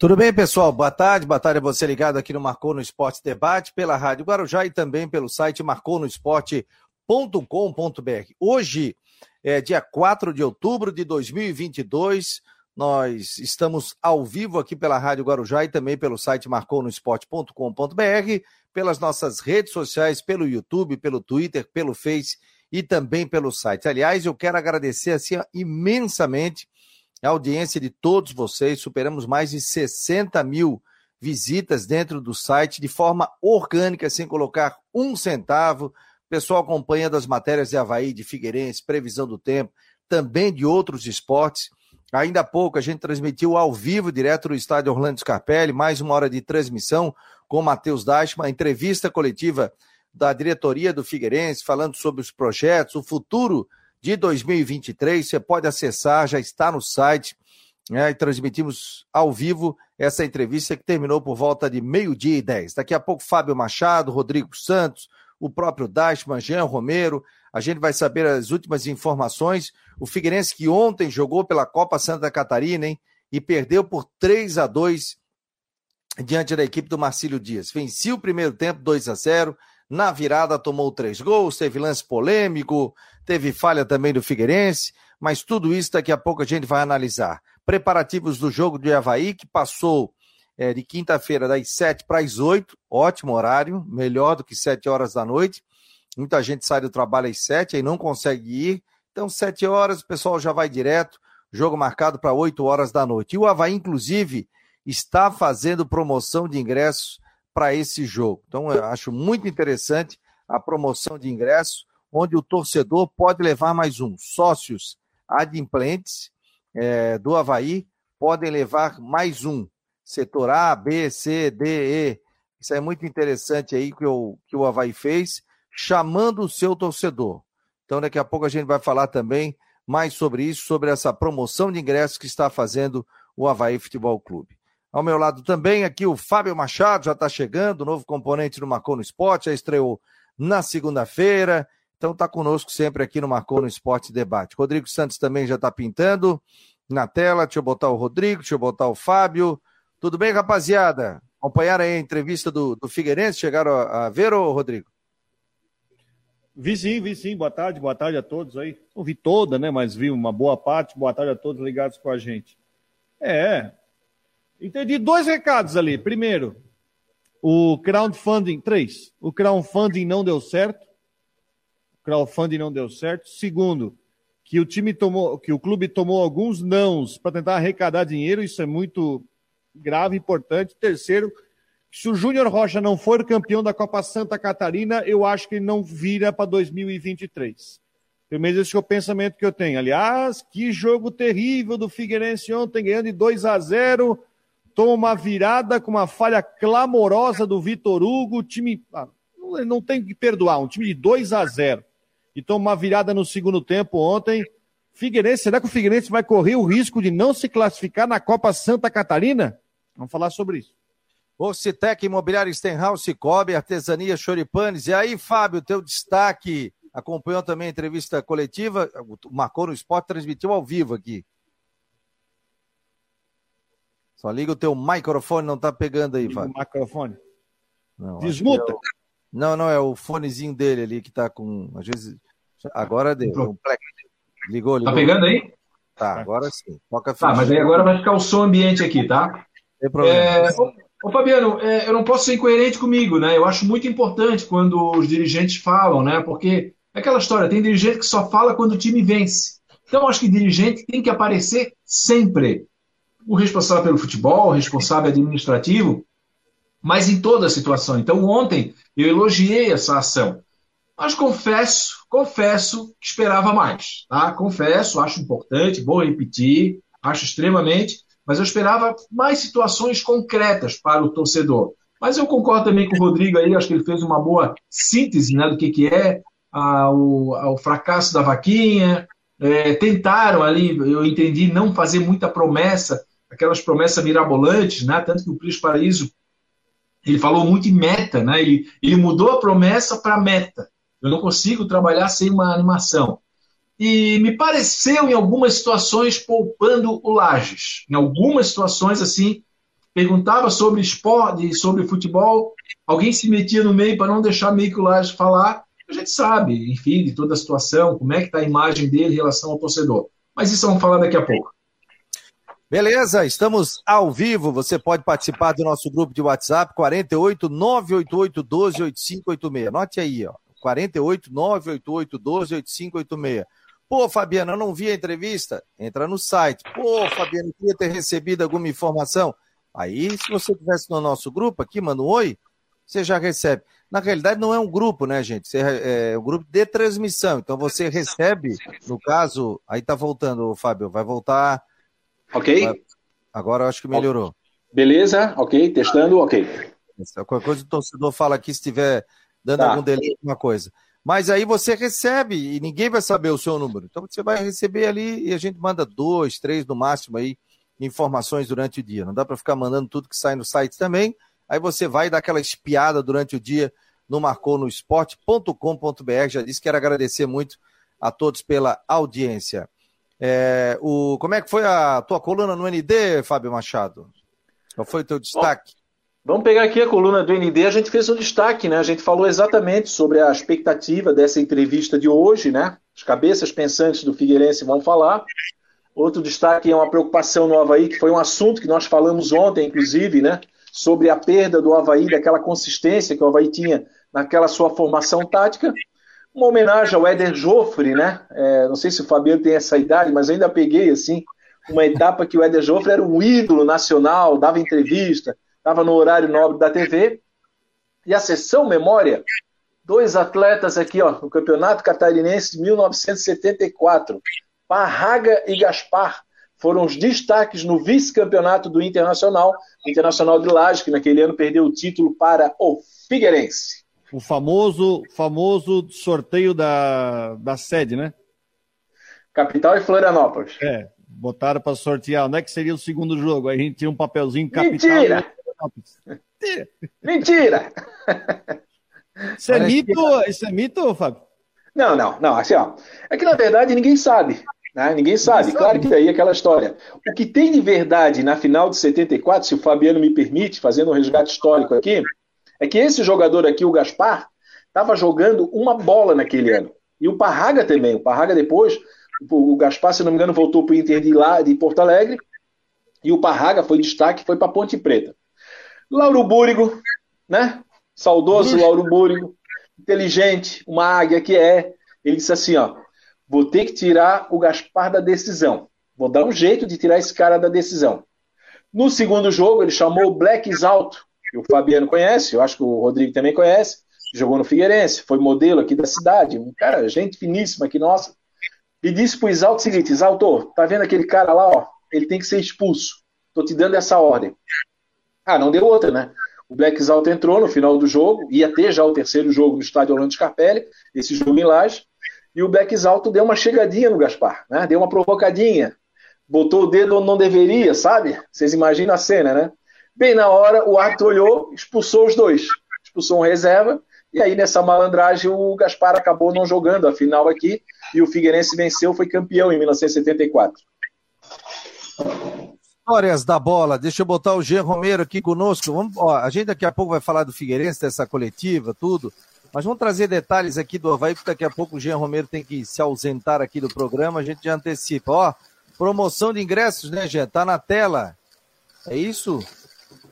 Tudo bem, pessoal? Boa tarde. Boa tarde a você ligado aqui no Marcou no Esporte Debate, pela Rádio Guarujá e também pelo site marconosport.com.br. Hoje é dia 4 de outubro de 2022. Nós estamos ao vivo aqui pela Rádio Guarujá e também pelo site marconosport.com.br, pelas nossas redes sociais, pelo YouTube, pelo Twitter, pelo Face e também pelo site. Aliás, eu quero agradecer assim, imensamente a audiência de todos vocês. Superamos mais de 60 mil visitas dentro do site de forma orgânica, sem colocar um centavo. O pessoal acompanhando as matérias de Havaí, de Figueirense, previsão do tempo, também de outros esportes. Ainda há pouco a gente transmitiu ao vivo, direto do estádio Orlando Scarpelli, mais uma hora de transmissão com Matheus Dashman, entrevista coletiva da diretoria do Figueirense, falando sobre os projetos, o futuro de 2023. Você pode acessar, já está no site. Né, e transmitimos ao vivo essa entrevista que terminou por volta de meio-dia e dez. Daqui a pouco, Fábio Machado, Rodrigo Santos, o próprio Dashman, Jean Romero. A gente vai saber as últimas informações. O Figueirense que ontem jogou pela Copa Santa Catarina, hein? E perdeu por 3 a 2 diante da equipe do Marcílio Dias. Vencia o primeiro tempo 2 a 0 na virada tomou três gols, teve lance polêmico, teve falha também do Figueirense, mas tudo isso daqui a pouco a gente vai analisar. Preparativos do jogo de Havaí, que passou é, de quinta-feira das sete para as oito, ótimo horário, melhor do que sete horas da noite. Muita gente sai do trabalho às sete e não consegue ir. Então, sete horas, o pessoal já vai direto. Jogo marcado para oito horas da noite. E o Havaí, inclusive, está fazendo promoção de ingressos para esse jogo. Então, eu acho muito interessante a promoção de ingressos, onde o torcedor pode levar mais um. Sócios adimplentes é, do Havaí podem levar mais um. Setor A, B, C, D, E. Isso é muito interessante aí que o, que o Havaí fez, chamando o seu torcedor. Então, daqui a pouco a gente vai falar também mais sobre isso, sobre essa promoção de ingressos que está fazendo o Havaí Futebol Clube. Ao meu lado também, aqui o Fábio Machado já está chegando, novo componente do Marcou no Esporte, já estreou na segunda-feira, então está conosco sempre aqui no Marcou no Esporte Debate. Rodrigo Santos também já está pintando na tela, deixa eu botar o Rodrigo, deixa eu botar o Fábio. Tudo bem, rapaziada? Acompanharam aí a entrevista do, do Figueirense? Chegaram a, a ver, ô Rodrigo? Vi sim, vi sim. Boa tarde, boa tarde a todos aí. Não vi toda, né? Mas vi uma boa parte. Boa tarde a todos ligados com a gente. É, Entendi dois recados ali. Primeiro, o crowdfunding, três, o crowdfunding não deu certo. Crowdfunding não deu certo. Segundo, que o time tomou, que o clube tomou alguns nãos para tentar arrecadar dinheiro, isso é muito grave, importante. Terceiro, se o Júnior Rocha não for campeão da Copa Santa Catarina, eu acho que ele não vira para 2023. Pelo menos esse é o pensamento que eu tenho. Aliás, que jogo terrível do Figueirense ontem, ganhando de 2 a 0 toma uma virada com uma falha clamorosa do Vitor Hugo, o time ah, não tem que perdoar, um time de 2 a 0 e toma uma virada no segundo tempo ontem. Figueirense, será que o Figueirense vai correr o risco de não se classificar na Copa Santa Catarina? Vamos falar sobre isso. Ocitec Imobiliário Stenhouse Cobre, Artesania Choripanes. E aí, Fábio, teu destaque. Acompanhou também a entrevista coletiva, marcou no esporte, transmitiu ao vivo aqui. Só liga o teu microfone, não tá pegando aí, Fábio. O microfone. Não, Desmuta. Não, não, é o fonezinho dele ali que tá com. Às vezes. Agora deu. Um ligou, ligou. Tá pegando aí? Tá, agora sim. Toca tá, mas aí agora vai ficar o som ambiente aqui, tá? Tem problema. É... Ô, Fabiano, é, eu não posso ser incoerente comigo, né? Eu acho muito importante quando os dirigentes falam, né? Porque é aquela história, tem dirigente que só fala quando o time vence. Então, acho que dirigente tem que aparecer sempre o responsável pelo futebol, o responsável administrativo, mas em toda a situação. Então, ontem eu elogiei essa ação. Mas confesso, confesso que esperava mais. Tá? Confesso, acho importante, vou repetir, acho extremamente, mas eu esperava mais situações concretas para o torcedor. Mas eu concordo também com o Rodrigo aí, acho que ele fez uma boa síntese né, do que, que é a, o, a, o fracasso da vaquinha. É, tentaram ali, eu entendi, não fazer muita promessa aquelas promessas mirabolantes, né? Tanto que o Cris Paraíso ele falou muito em meta, né? Ele, ele mudou a promessa para meta. Eu não consigo trabalhar sem uma animação. E me pareceu, em algumas situações, poupando o Lages. Em algumas situações, assim, perguntava sobre esporte, sobre futebol, alguém se metia no meio para não deixar Mico Lages falar. A gente sabe, enfim, de toda a situação, como é que está a imagem dele em relação ao torcedor. Mas isso vamos falar daqui a pouco. Beleza, estamos ao vivo. Você pode participar do nosso grupo de WhatsApp 48 988 12 8586. Anote aí, ó. 48 988 12 8586. Pô, Fabiano, eu não vi a entrevista. Entra no site. Pô, Fabiano, queria ter recebido alguma informação. Aí, se você estivesse no nosso grupo aqui, manda um oi, você já recebe. Na realidade, não é um grupo, né, gente? É, é um grupo de transmissão. Então, você recebe, no caso, aí tá voltando, Fábio, vai voltar Ok? Agora eu acho que melhorou. Beleza, ok, testando, ok. Qualquer coisa o torcedor fala aqui se estiver dando tá. algum delay, alguma coisa. Mas aí você recebe e ninguém vai saber o seu número. Então você vai receber ali e a gente manda dois, três no máximo aí informações durante o dia. Não dá para ficar mandando tudo que sai no site também. Aí você vai dar aquela espiada durante o dia no marconosport.com.br. Já disse que quero agradecer muito a todos pela audiência. É, o, como é que foi a tua coluna no ND, Fábio Machado? Qual foi o teu destaque? Bom, vamos pegar aqui a coluna do ND, a gente fez um destaque, né? A gente falou exatamente sobre a expectativa dessa entrevista de hoje, né? As cabeças pensantes do Figueirense vão falar. Outro destaque é uma preocupação no Havaí, que foi um assunto que nós falamos ontem, inclusive, né? Sobre a perda do Havaí, daquela consistência que o Havaí tinha naquela sua formação tática uma homenagem ao Éder Joffre, né? É, não sei se o Fabiano tem essa idade, mas ainda peguei assim uma etapa que o Éder Joffre era um ídolo nacional, dava entrevista, estava no horário nobre da TV. E a sessão memória, dois atletas aqui, ó, no Campeonato Catarinense de 1974, Parraga e Gaspar, foram os destaques no vice-campeonato do Internacional, Internacional de Laje, que naquele ano perdeu o título para o Figueirense. O famoso, famoso sorteio da, da sede, né? Capital e Florianópolis. É, botaram para sortear. Onde é que seria o segundo jogo? Aí a gente tinha um papelzinho capital. Mentira! Mentira! Mentira! Isso é mito, isso é mito, Fábio? Não, não, não. Assim, ó. É que na verdade ninguém sabe. Né? Ninguém sabe. Ninguém claro sabe. que daí é aquela história. O que tem de verdade na final de 74, se o Fabiano me permite, fazendo um resgate histórico aqui, é que esse jogador aqui, o Gaspar, estava jogando uma bola naquele ano. E o Parraga também. O Parraga depois, o Gaspar, se não me engano, voltou para o Inter de, lá, de Porto Alegre. E o Parraga foi destaque, foi para Ponte Preta. Lauro Búrigo, né? Saudoso Lauro Búrigo, inteligente, uma águia que é. Ele disse assim: ó, vou ter que tirar o Gaspar da decisão. Vou dar um jeito de tirar esse cara da decisão. No segundo jogo, ele chamou o Black Exalto, o Fabiano conhece, eu acho que o Rodrigo também conhece, jogou no Figueirense, foi modelo aqui da cidade, um cara, gente finíssima aqui, nossa. E disse pro Isalto o seguinte: Isalto, tá vendo aquele cara lá, ó? Ele tem que ser expulso. Tô te dando essa ordem. Ah, não deu outra, né? O Black Exalto entrou no final do jogo, ia ter já o terceiro jogo no estádio Orlando Scarpelli, esse jogo em Laje, e o Black Exalto deu uma chegadinha no Gaspar, né? Deu uma provocadinha. Botou o dedo onde não deveria, sabe? Vocês imaginam a cena, né? Bem na hora, o árbitro olhou, expulsou os dois. Expulsou um reserva, e aí nessa malandragem o Gaspar acabou não jogando a final aqui, e o Figueirense venceu, foi campeão em 1974. Histórias da bola, deixa eu botar o Jean Romero aqui conosco. Vamos, ó, a gente daqui a pouco vai falar do Figueirense, dessa coletiva, tudo. Mas vamos trazer detalhes aqui do Havaí, porque daqui a pouco o Jean Romero tem que se ausentar aqui do programa, a gente já antecipa. Ó, promoção de ingressos, né, Jean? Tá na tela. É isso?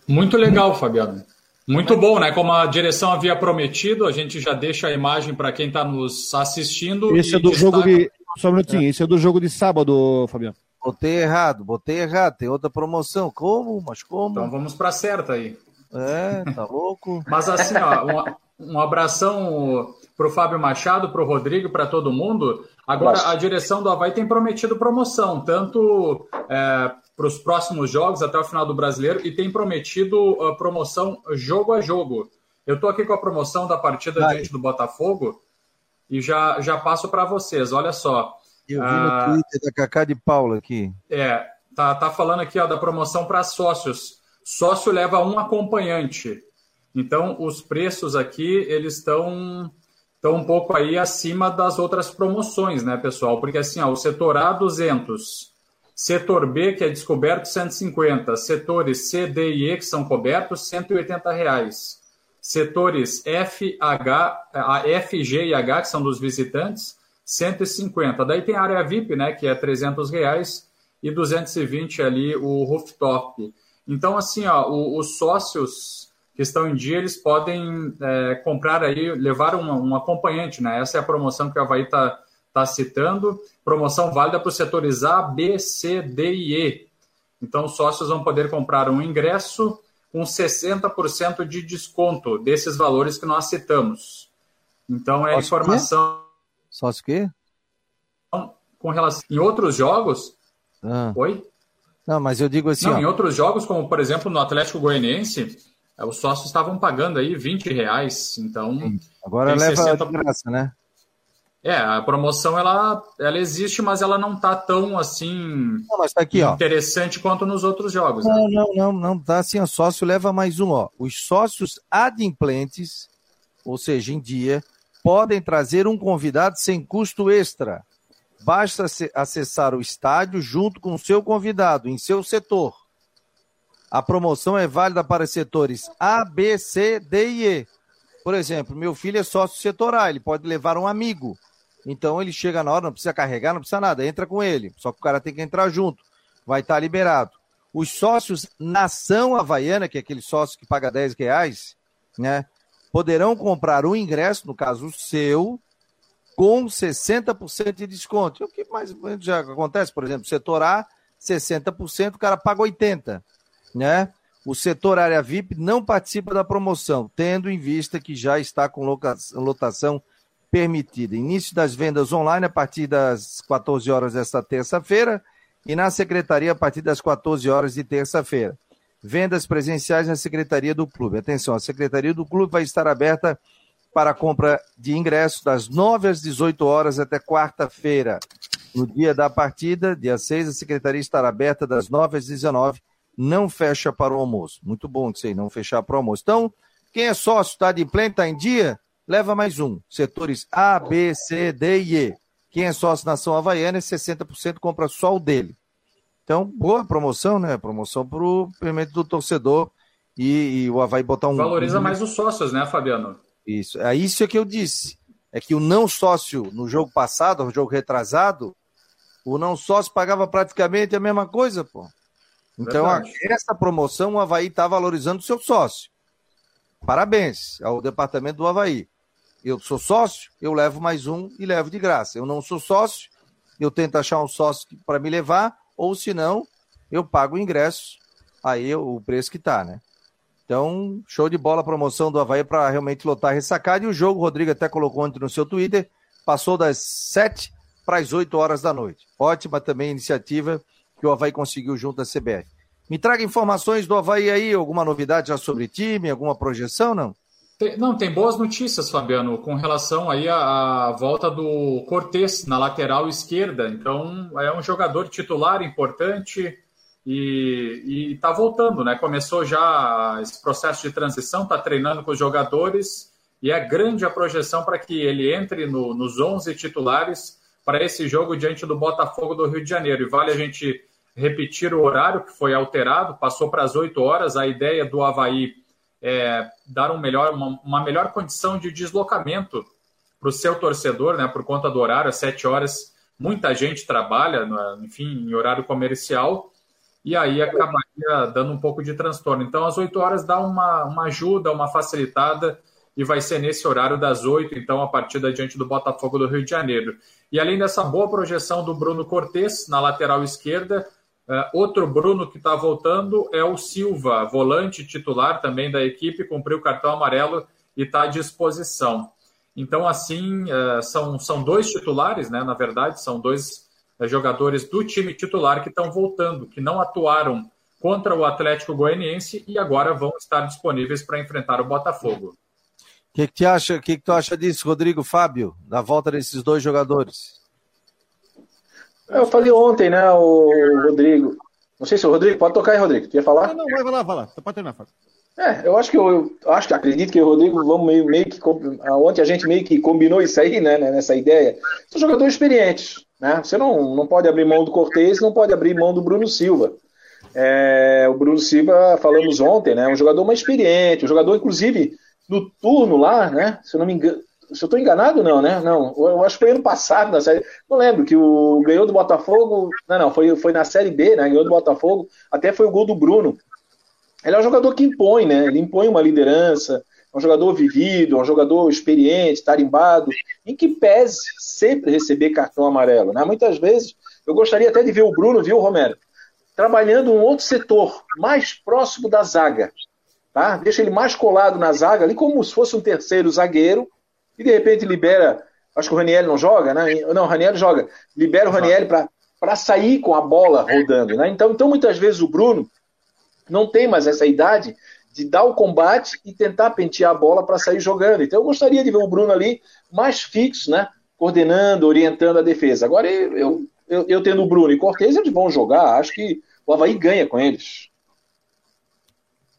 Muito legal, Fabiano. Muito bom, né? Como a direção havia prometido, a gente já deixa a imagem para quem está nos assistindo. Esse é do destaca... jogo de. Só um minutinho, é. esse é do jogo de sábado, Fabiano. Botei errado, botei errado, tem outra promoção. Como? Mas como? Então vamos para certa aí. É, tá louco. Mas assim, ó, um, um abração para o Fábio Machado, para o Rodrigo, para todo mundo. Agora, Nossa. a direção do Havaí tem prometido promoção, tanto é, para os próximos jogos, até o final do brasileiro, e tem prometido a promoção jogo a jogo. Eu estou aqui com a promoção da partida Vai. diante do Botafogo e já, já passo para vocês. Olha só. Eu vi ah, no Twitter da Cacá de Paula aqui. É, tá, tá falando aqui ó, da promoção para sócios. Sócio leva um acompanhante. Então, os preços aqui, eles estão estão um pouco aí acima das outras promoções, né, pessoal? Porque assim, ó, o setor A 200, Setor B, que é descoberto, 150. Setores C, D e E, que são cobertos, 180 reais. Setores F, H, F, G e H, que são dos visitantes, 150. Daí tem a área VIP, né, que é 300 reais, e 220 ali o rooftop. Então, assim, ó, os sócios que estão em dia, eles podem é, comprar aí, levar um, um, acompanhante, né? Essa é a promoção que o Havaí está tá citando. Promoção válida para os setores A, B, C, D e E. Então, os sócios vão poder comprar um ingresso com 60% de desconto desses valores que nós citamos. Então, é Sócio informação. Sócio quê? Com relação. Em outros jogos. Ah. Oi? Não, mas eu digo assim. Não, ó... em outros jogos, como por exemplo no Atlético Goianiense, é, os sócios estavam pagando aí 20 reais. Então. Agora leva 60... de graça, né? É, a promoção ela, ela existe, mas ela não tá tão assim não, mas tá aqui, interessante ó. quanto nos outros jogos. Não, né? não, não, não tá assim, o sócio leva mais um, ó. Os sócios adimplentes, ou seja, em dia, podem trazer um convidado sem custo extra. Basta acessar o estádio junto com o seu convidado, em seu setor. A promoção é válida para setores A, B, C, D e E. Por exemplo, meu filho é sócio setor A, ele pode levar um amigo. Então ele chega na hora, não precisa carregar, não precisa nada, entra com ele. Só que o cara tem que entrar junto. Vai estar liberado. Os sócios Nação Havaiana, que é aquele sócio que paga 10 reais, né? Poderão comprar um ingresso, no caso o seu, com 60% de desconto. O que mais já acontece, por exemplo, setor A, 60%, o cara paga 80%, né? O setor área VIP não participa da promoção, tendo em vista que já está com lotação permitida. Início das vendas online a partir das 14 horas desta terça-feira e na secretaria a partir das 14 horas de terça-feira. Vendas presenciais na secretaria do clube. Atenção, a secretaria do clube vai estar aberta para compra de ingressos das 9 às 18 horas até quarta-feira. No dia da partida, dia 6, a secretaria estará aberta das 9 às 19 não fecha para o almoço. Muito bom isso aí, não fechar para o almoço. Então, quem é sócio, está de pleno, está em dia, leva mais um. Setores A, B, C, D e E. Quem é sócio Nação Havaiana, 60% compra só o dele. Então, boa promoção, né? Promoção para o permito do torcedor e, e, o Havaí botar um. Valoriza mais os sócios, né, Fabiano? Isso. É isso que eu disse. É que o não sócio no jogo passado, no jogo retrasado, o não sócio pagava praticamente a mesma coisa, pô. Então, Verdade. essa promoção o Havaí está valorizando o seu sócio. Parabéns ao departamento do Havaí. Eu sou sócio, eu levo mais um e levo de graça. Eu não sou sócio, eu tento achar um sócio para me levar, ou se não, eu pago o ingresso, aí o preço que está, né? Então, show de bola a promoção do Havaí para realmente lotar a ressacada. E o jogo, o Rodrigo até colocou ontem no seu Twitter, passou das 7 para as 8 horas da noite. Ótima também iniciativa que o Havaí conseguiu junto à CBF. Me traga informações do Havaí aí, alguma novidade já sobre time, alguma projeção, não? Tem, não, tem boas notícias, Fabiano, com relação aí à, à volta do Cortes na lateral esquerda. Então, é um jogador titular importante e está voltando, né? Começou já esse processo de transição, está treinando com os jogadores e é grande a projeção para que ele entre no, nos 11 titulares para esse jogo diante do Botafogo do Rio de Janeiro. E vale a gente repetir o horário que foi alterado, passou para as 8 horas. A ideia do Havaí é, dar um melhor, uma, uma, melhor condição de deslocamento para o seu torcedor, né, por conta do horário, às 7 horas, muita gente trabalha, enfim, em horário comercial, e aí acabaria dando um pouco de transtorno. Então, às 8 horas dá uma, uma ajuda, uma facilitada, e vai ser nesse horário das 8, então, a partida diante do Botafogo do Rio de Janeiro. E além dessa boa projeção do Bruno Cortes na lateral esquerda, outro Bruno que está voltando é o Silva, volante titular também da equipe, cumpriu o cartão amarelo e está à disposição. Então, assim, uh, são, são dois titulares, né? Na verdade, são dois uh, jogadores do time titular que estão voltando, que não atuaram contra o Atlético Goianiense e agora vão estar disponíveis para enfrentar o Botafogo. O que, que, que, que tu acha disso, Rodrigo Fábio, da volta desses dois jogadores? Eu falei ontem, né, o Rodrigo. Não sei se o Rodrigo, pode tocar aí, Rodrigo. Tu ia falar? Não, não, vai lá, vai lá. Pode terminar, Fábio. É, eu acho que eu, eu, acho que acredito que o Rodrigo vamos meio, meio que ontem a gente meio que combinou isso aí, né, né, nessa ideia. São jogadores experientes, Né? Você não, não pode abrir mão do Cortez, não pode abrir mão do Bruno Silva. É, o Bruno Silva, falamos ontem, né? Um jogador mais experiente, um jogador, inclusive, no turno lá, né? Se eu não me engano. Se eu estou enganado, não, né? Não, eu acho que foi ano passado na série. Não lembro que o ganhou do Botafogo. Não, não, foi, foi na série B, né? Ganhou do Botafogo. Até foi o gol do Bruno. Ele é um jogador que impõe, né? Ele impõe uma liderança, é um jogador vivido, é um jogador experiente, tarimbado, em que pese sempre receber cartão amarelo. Né? Muitas vezes, eu gostaria até de ver o Bruno, viu, Romero? Trabalhando um outro setor, mais próximo da zaga. Tá? Deixa ele mais colado na zaga, ali como se fosse um terceiro zagueiro, e de repente libera. Acho que o Raniel não joga, né? Não, o Raniel joga. Libera o Raniel para sair com a bola rodando. Né? Então, então, muitas vezes, o Bruno não tem mais essa idade de dar o combate e tentar pentear a bola para sair jogando. Então eu gostaria de ver o Bruno ali mais fixo, né? Coordenando, orientando a defesa. Agora eu, eu, eu tendo o Bruno e Cortez, eles vão jogar. Acho que o Havaí ganha com eles.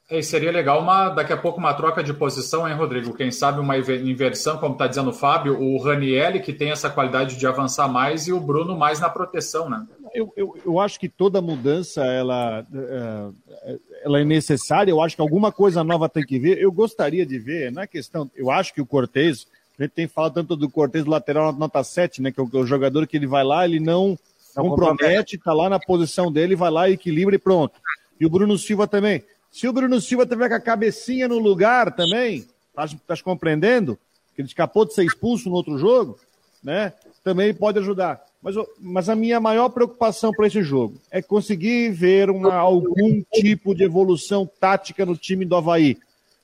É, seria legal uma, daqui a pouco uma troca de posição, hein, Rodrigo? Quem sabe uma inversão, como está dizendo o Fábio, o Ranielli, que tem essa qualidade de avançar mais, e o Bruno mais na proteção, né? Eu, eu, eu acho que toda mudança ela, é, ela é necessária, eu acho que alguma coisa nova tem que ver. Eu gostaria de ver, na é questão, eu acho que o Cortez, a gente tem falado tanto do Cortez lateral na nota 7, né? Que é o, é o jogador que ele vai lá, ele não, não compromete, está lá na posição dele, vai lá, equilibra e pronto. E o Bruno Silva também. Se o Bruno Silva tiver com a cabecinha no lugar também, estás tá compreendendo? Que ele escapou de ser expulso no outro jogo, né? Também pode ajudar. Mas, mas a minha maior preocupação para esse jogo é conseguir ver uma, algum tipo de evolução tática no time do Havaí.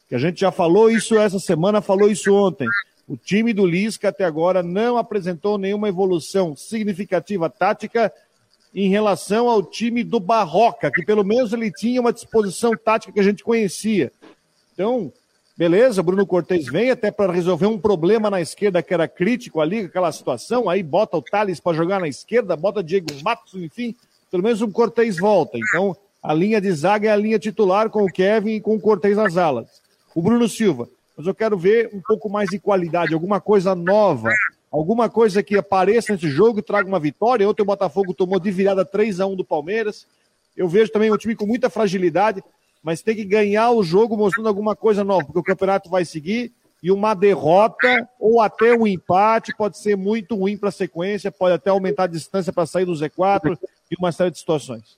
Que a gente já falou isso essa semana, falou isso ontem. O time do Lisca até agora não apresentou nenhuma evolução significativa tática em relação ao time do Barroca, que pelo menos ele tinha uma disposição tática que a gente conhecia. Então, beleza, Bruno Cortes vem até para resolver um problema na esquerda que era crítico ali, aquela situação, aí bota o Thales para jogar na esquerda, bota Diego Matos, enfim, pelo menos o Cortes volta. Então, a linha de zaga é a linha titular com o Kevin e com o Cortes nas alas. O Bruno Silva, mas eu quero ver um pouco mais de qualidade, alguma coisa nova, alguma coisa que apareça nesse jogo e traga uma vitória. Ontem o Botafogo tomou de virada 3 a 1 do Palmeiras. Eu vejo também um time com muita fragilidade, mas tem que ganhar o jogo mostrando alguma coisa nova, porque o campeonato vai seguir e uma derrota ou até um empate pode ser muito ruim para a sequência, pode até aumentar a distância para sair do Z4 e uma série de situações.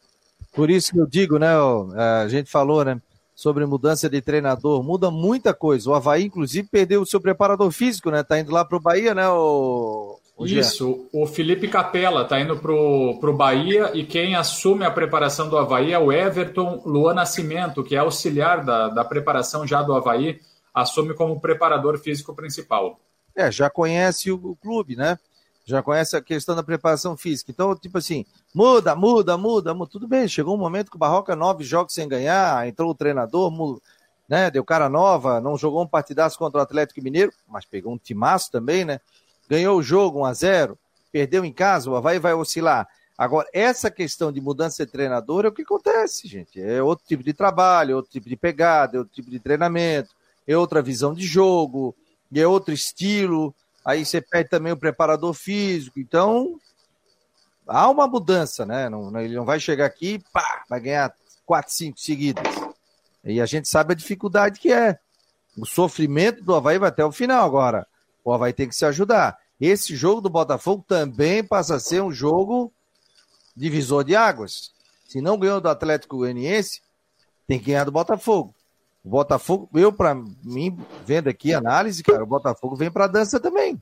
Por isso que eu digo, né? A gente falou, né? Sobre mudança de treinador, muda muita coisa. O Havaí, inclusive, perdeu o seu preparador físico, né? Tá indo lá para o Bahia, né? O... o Isso, o Felipe Capella tá indo para o Bahia e quem assume a preparação do Havaí é o Everton Luan Nascimento, que é auxiliar da, da preparação já do Havaí, assume como preparador físico principal. É, já conhece o, o clube, né? Já conhece a questão da preparação física. Então, tipo assim, muda, muda, muda, muda. Tudo bem, chegou um momento que o Barroca, nove jogos sem ganhar, entrou o treinador, né? Deu cara nova, não jogou um partidaço contra o Atlético Mineiro, mas pegou um timaço também, né? Ganhou o jogo 1 a 0 perdeu em casa, o Havaí vai oscilar. Agora, essa questão de mudança de treinador é o que acontece, gente. É outro tipo de trabalho, outro tipo de pegada, é outro tipo de treinamento, é outra visão de jogo, é outro estilo aí você perde também o preparador físico, então há uma mudança, né? Não, ele não vai chegar aqui e pá, vai ganhar quatro, cinco seguidas. E a gente sabe a dificuldade que é. O sofrimento do Havaí vai até o final agora. O Havaí tem que se ajudar. Esse jogo do Botafogo também passa a ser um jogo divisor de águas. Se não ganhou do Atlético Goianiense, tem que ganhar do Botafogo. O Botafogo, eu, para mim, vendo aqui a análise, cara, o Botafogo vem para dança também.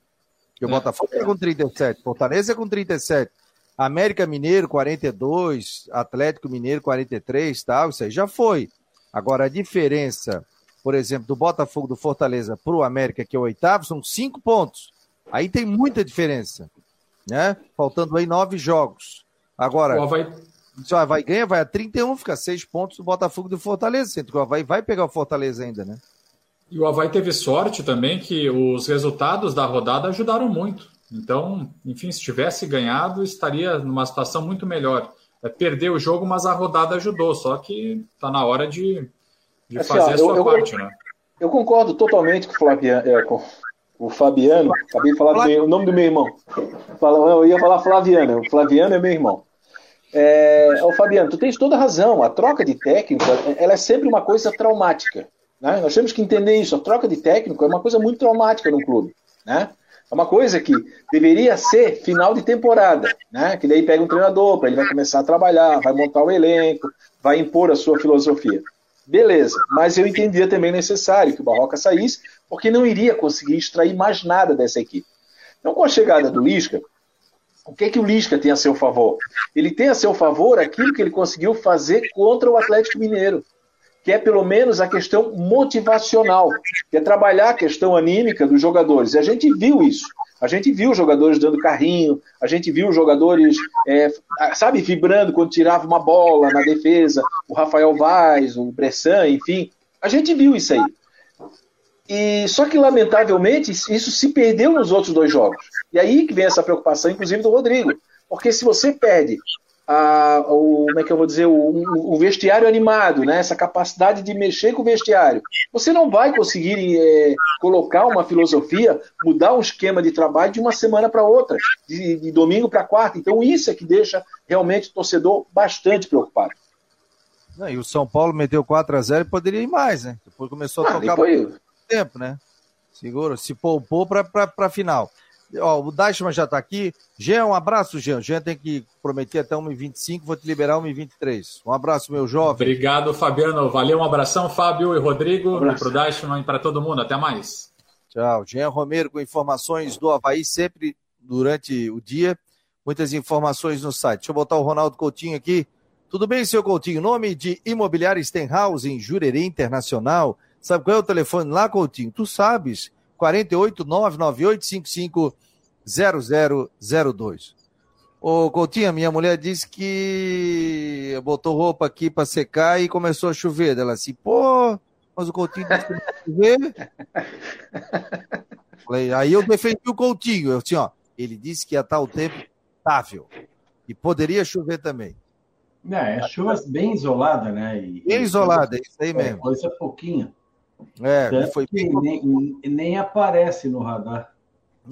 Porque o é. Botafogo é com 37, Fortaleza é com 37, América Mineiro 42, Atlético Mineiro 43, tal, isso aí já foi. Agora a diferença, por exemplo, do Botafogo do Fortaleza para o América, que é o oitavo, são cinco pontos. Aí tem muita diferença, né? Faltando aí nove jogos. Agora, o Havaí, o Havaí ganha, vai a 31, fica 6 pontos do Botafogo do Fortaleza. Sendo que o Havaí vai pegar o Fortaleza ainda, né? E o Havaí teve sorte também que os resultados da rodada ajudaram muito. Então, enfim, se tivesse ganhado, estaria numa situação muito melhor. É, perdeu o jogo, mas a rodada ajudou. Só que está na hora de, de assim, fazer ó, a sua eu, parte, eu, né? Eu concordo totalmente com o Flaviano, é, com, o Fabiano, acabei de falar meu, o nome do meu irmão. Eu ia falar Flaviano, o Flaviano é meu irmão. É, Fabiano, tu tens toda a razão. A troca de técnico ela é sempre uma coisa traumática. Né? Nós temos que entender isso. A troca de técnico é uma coisa muito traumática no clube. Né? É uma coisa que deveria ser final de temporada, né? Que daí pega um treinador, para ele vai começar a trabalhar, vai montar o elenco, vai impor a sua filosofia. Beleza, mas eu entendia também necessário que o Barroca saísse, porque não iria conseguir extrair mais nada dessa equipe. Então, com a chegada do Lisca, o que, é que o Lisca tem a seu favor? Ele tem a seu favor aquilo que ele conseguiu fazer contra o Atlético Mineiro, que é pelo menos a questão motivacional, que é trabalhar a questão anímica dos jogadores. E a gente viu isso. A gente viu os jogadores dando carrinho, a gente viu os jogadores, é, sabe, vibrando quando tirava uma bola na defesa, o Rafael Vaz, o Bressan, enfim. A gente viu isso aí. E só que lamentavelmente isso se perdeu nos outros dois jogos. E aí que vem essa preocupação, inclusive do Rodrigo, porque se você perde a, o, como é que eu vou dizer, o, o, vestiário animado, né? essa capacidade de mexer com o vestiário. Você não vai conseguir é, colocar uma filosofia, mudar um esquema de trabalho de uma semana para outra, de, de domingo para quarta. Então, isso é que deixa realmente o torcedor bastante preocupado. Não, e o São Paulo meteu 4 a 0 e poderia ir mais, né? Depois começou a ah, tocar depois... tempo, né? Segura, se poupou para a final. Ó, o Dashman já está aqui. Jean, um abraço, Jean. Jean tem que prometer até 1h25, vou te liberar 1h23. Um abraço, meu jovem. Obrigado, Fabiano. Valeu, um abração, Fábio e Rodrigo. Um para o Dashman e para todo mundo. Até mais. Tchau. Jean Romero com informações do Havaí sempre durante o dia. Muitas informações no site. Deixa eu botar o Ronaldo Coutinho aqui. Tudo bem, seu Coutinho? Nome de Imobiliária Stenhouse em Jurerê Internacional. Sabe qual é o telefone lá, Coutinho? Tu sabes. 48 99855 0002. Ô, Coutinho, minha mulher disse que botou roupa aqui para secar e começou a chover. Ela assim, pô, mas o Coutinho disse que não chover. Falei, aí eu defendi o Coutinho. Eu assim, ó, ele disse que ia estar o tempo estável. E poderia chover também. Não, é chuva bem isolada, né? E, bem isolada, é isso aí mesmo. É, coisa pouquinha. É, foi nem, nem, aparece no radar.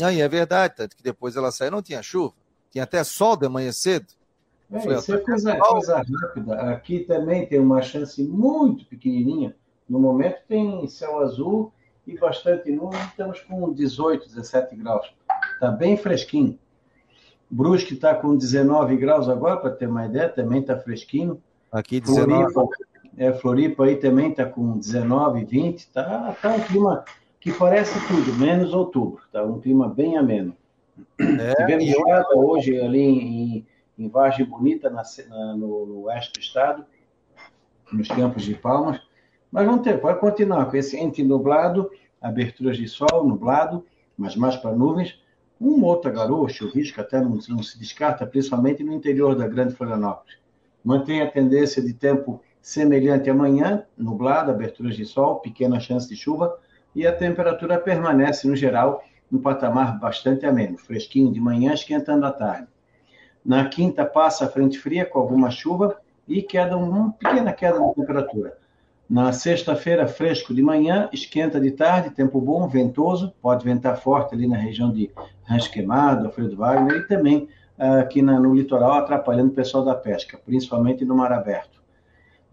Aí é verdade, tanto que depois ela saiu não tinha chuva, tinha até sol de manhã cedo. É, falei, isso é coisa, coisa rápida. Aqui também tem uma chance muito pequenininha. No momento tem céu azul e bastante nuvem. Estamos com 18, 17 graus. Está bem fresquinho. Brusque está com 19 graus agora, para ter uma ideia, também está fresquinho. Aqui 19. Floripa, é, Floripa aí também está com 19, 20, tá, tá um clima que parece tudo, menos outubro, tá um clima bem ameno. É, Tivemos geada eu... hoje ali em, em Vargem Bonita, na, na, no, oeste do estado, nos Campos de Palmas, mas vamos ter, pode continuar com esse entre nublado, aberturas de sol, nublado, mas mais para nuvens, um outra garoa, chuvisco até não, não se descarta, principalmente no interior da Grande Florianópolis. Mantém a tendência de tempo semelhante amanhã, nublado, aberturas de sol, pequena chance de chuva, e a temperatura permanece, no geral, no patamar bastante ameno, fresquinho de manhã, esquentando à tarde. Na quinta passa a frente fria com alguma chuva e queda, uma pequena queda de temperatura. Na sexta-feira, fresco de manhã, esquenta de tarde, tempo bom, ventoso, pode ventar forte ali na região de Rancho Queimado, Alfredo Wagner, e também ah, aqui no litoral, atrapalhando o pessoal da pesca, principalmente no mar aberto.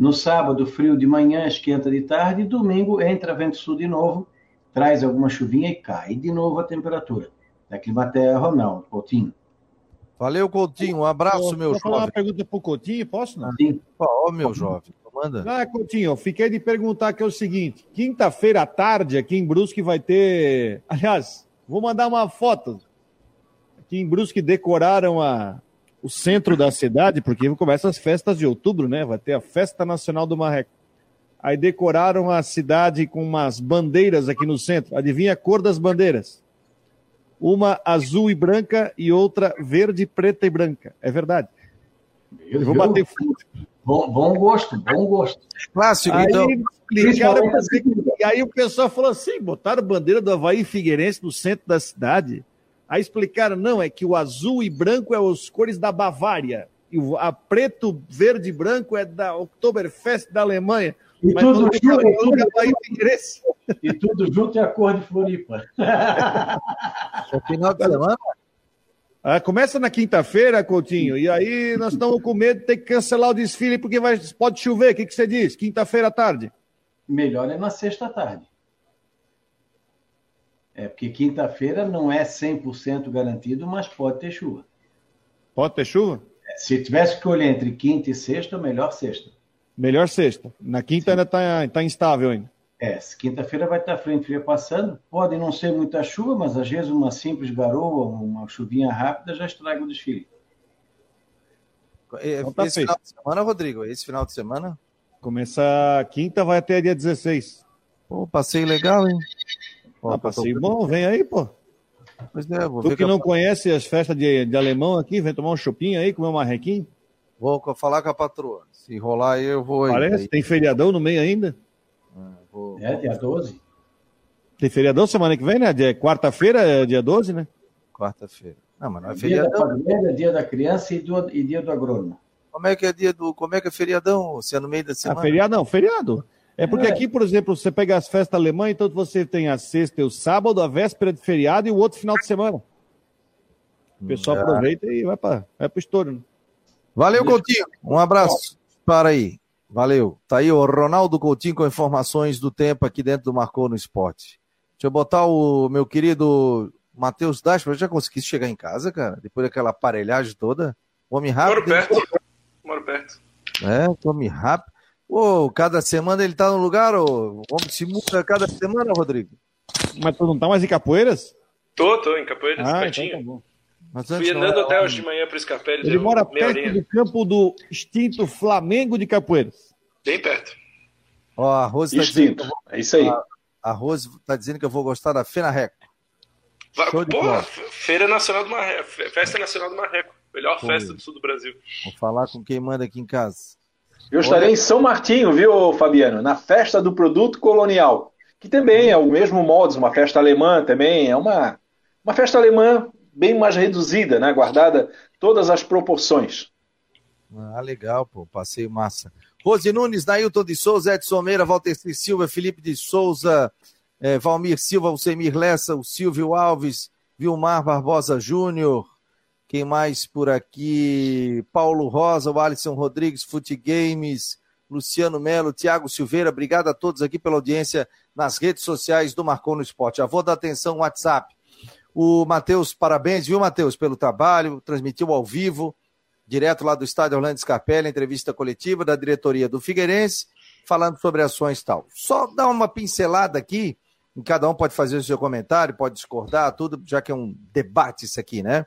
No sábado, frio de manhã, esquenta de tarde. Domingo, entra vento sul de novo, traz alguma chuvinha e cai de novo a temperatura. Da Climaterra, Ronaldo, Coutinho. Valeu, Coutinho. Um abraço, meu jovem. Vou falar uma pergunta para o Coutinho, posso? Não? Sim. Ó, oh, meu jovem. Manda. Ah, Coutinho, eu fiquei de perguntar que é o seguinte: quinta-feira à tarde, aqui em Brusque, vai ter. Aliás, vou mandar uma foto. Aqui em Brusque decoraram a, o centro da cidade, porque começam as festas de outubro, né? Vai ter a Festa Nacional do Marreco. Aí decoraram a cidade com umas bandeiras aqui no centro. Adivinha a cor das bandeiras? Uma azul e branca e outra verde, preta e branca. É verdade. Eu vou bater fundo. Bom, bom gosto, bom gosto. Clássico, aí, então. Explicaram, e aí o pessoal falou assim: botaram bandeira do Havaí Figueirense no centro da cidade. Aí explicaram, não, é que o azul e branco é as cores da Bavária, e o a preto, verde e branco é da Oktoberfest da Alemanha. E Mas tudo chuva, tudo, E tudo junto é a cor de Floripa. É final de semana? Ah, começa na quinta-feira, Coutinho, e aí nós estamos com medo de ter que cancelar o desfile porque vai, pode chover. O que, que você diz? Quinta-feira à tarde? Melhor é na sexta tarde. É porque quinta-feira não é 100% garantido, mas pode ter chuva. Pode ter chuva? É, se tivesse que escolher entre quinta e sexta, melhor sexta. Melhor sexta. Na quinta Sim. ainda está tá instável ainda. É, quinta-feira vai estar frente fria passando. Pode não ser muita chuva, mas às vezes uma simples garoa, uma chuvinha rápida já estraga o desfile. Então tá esse feito. final de semana, Rodrigo? Esse final de semana? Começa quinta, vai até dia 16. Pô, passeio legal, hein? Pô, ah, passeio bom, vem aí, pô. Pois é, vou tu que, que não eu... conhece as festas de, de alemão aqui, vem tomar um chopinho aí, comer um marrequinho? Vou falar com a patroa. Se rolar aí, eu vou. Parece, aí. tem feriadão no meio ainda? Ah, vou... É, dia 12. Tem feriadão semana que vem, né? Quarta-feira é dia 12, né? Quarta-feira. Não, mas não é feriadão. Dia da família, dia da criança e, do, e dia do agrônomo. Como é que é dia do. Como é que é feriadão? Se é no meio da ah, semana? Ah, feriadão, feriado. É porque é. aqui, por exemplo, você pega as festas alemãs, então você tem a sexta e o sábado, a véspera de feriado e o outro final de semana. O pessoal é. aproveita e vai para vai o estouro. Né? Valeu, Coutinho. Um abraço para aí. Valeu. Tá aí o Ronaldo Coutinho com informações do tempo aqui dentro do Marcou no Esporte. Deixa eu botar o meu querido Matheus Dasper. Já consegui chegar em casa, cara? Depois daquela aparelhagem toda? Homem rápido. Moro perto. Moro perto. É, homem rápido. Ô, cada semana ele tá no lugar, ô. O homem se muda cada semana, Rodrigo. Mas tu não tá mais em Capoeiras? Tô, tô, em Capoeiras, ah, pertinho. Então tá bom. Mas Fui andando até hoje de manhã para o Scarpelli. Ele mora perto horinha. do campo do extinto Flamengo de Capoeiras. Bem perto. Ó, a Rose tá dizendo, é isso aí. A, a Rose tá dizendo que eu vou gostar da Fena Reco. Pô, Feira Nacional do Marreco, Festa Nacional do Marreco. Melhor Pô, festa do sul do Brasil. Vou falar com quem manda aqui em casa. Eu estarei Olha... em São Martinho, viu, Fabiano? Na festa do produto colonial, que também é o mesmo modo, uma festa alemã também, é uma, uma festa alemã bem mais reduzida, né? Guardada todas as proporções. Ah, legal, pô, passeio massa. Rose Nunes, Nailton de Souza, Edson Meira, Walter Silva, Felipe de Souza, eh, Valmir Silva, o Semir Lessa, o Silvio Alves, Vilmar Barbosa Júnior, quem mais por aqui? Paulo Rosa, o Alisson Rodrigues, Fute Games, Luciano Melo, Tiago Silveira, obrigado a todos aqui pela audiência nas redes sociais do Marcou no Esporte. Vou dar atenção WhatsApp. O Matheus, parabéns, viu, Matheus, pelo trabalho, transmitiu ao vivo, direto lá do estádio Orlando Scarpelli, entrevista coletiva da diretoria do Figueirense, falando sobre ações tal. Só dar uma pincelada aqui, cada um pode fazer o seu comentário, pode discordar, tudo, já que é um debate isso aqui, né?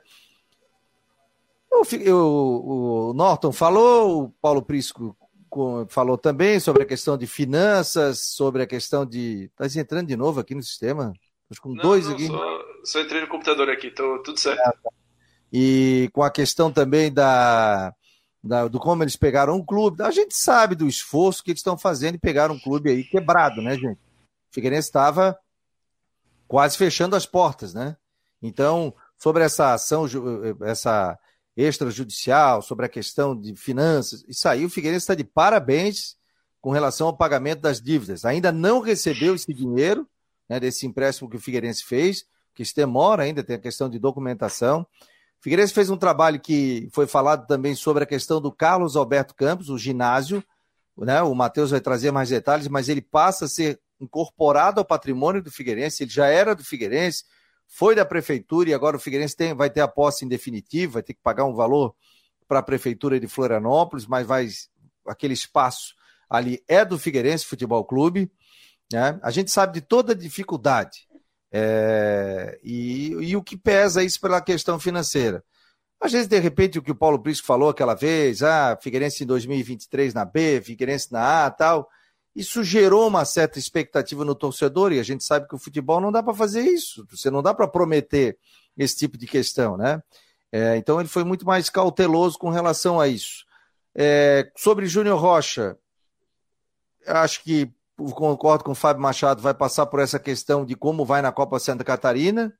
O, o Norton falou, o Paulo Prisco falou também sobre a questão de finanças, sobre a questão de. Está entrando de novo aqui no sistema? Acho com não, dois não, aqui. Só, só, entrei no computador aqui, tô tudo certo. Ah, tá. E com a questão também da, da, do como eles pegaram um clube. A gente sabe do esforço que eles estão fazendo e pegaram um clube aí quebrado, né, gente? O Figueirense estava quase fechando as portas, né? Então, sobre essa ação, essa extrajudicial, sobre a questão de finanças. Isso aí, o Figueirense está de parabéns com relação ao pagamento das dívidas. Ainda não recebeu esse dinheiro né, desse empréstimo que o Figueirense fez, que isso demora ainda, tem a questão de documentação. O Figueirense fez um trabalho que foi falado também sobre a questão do Carlos Alberto Campos, o ginásio. Né, o Matheus vai trazer mais detalhes, mas ele passa a ser incorporado ao patrimônio do Figueirense, ele já era do Figueirense, foi da prefeitura e agora o Figueirense tem, vai ter a posse em definitivo, vai ter que pagar um valor para a prefeitura de Florianópolis, mas vai aquele espaço ali é do Figueirense Futebol Clube. Né? A gente sabe de toda a dificuldade é, e, e, o que pesa isso pela questão financeira. Às vezes, de repente, o que o Paulo Prisco falou aquela vez, ah, Figueirense em 2023 na B, Figueirense na A tal, isso gerou uma certa expectativa no torcedor e a gente sabe que o futebol não dá para fazer isso. Você não dá para prometer esse tipo de questão, né? É, então ele foi muito mais cauteloso com relação a isso. É, sobre Júnior Rocha, acho que concordo com o Fábio Machado, vai passar por essa questão de como vai na Copa Santa Catarina.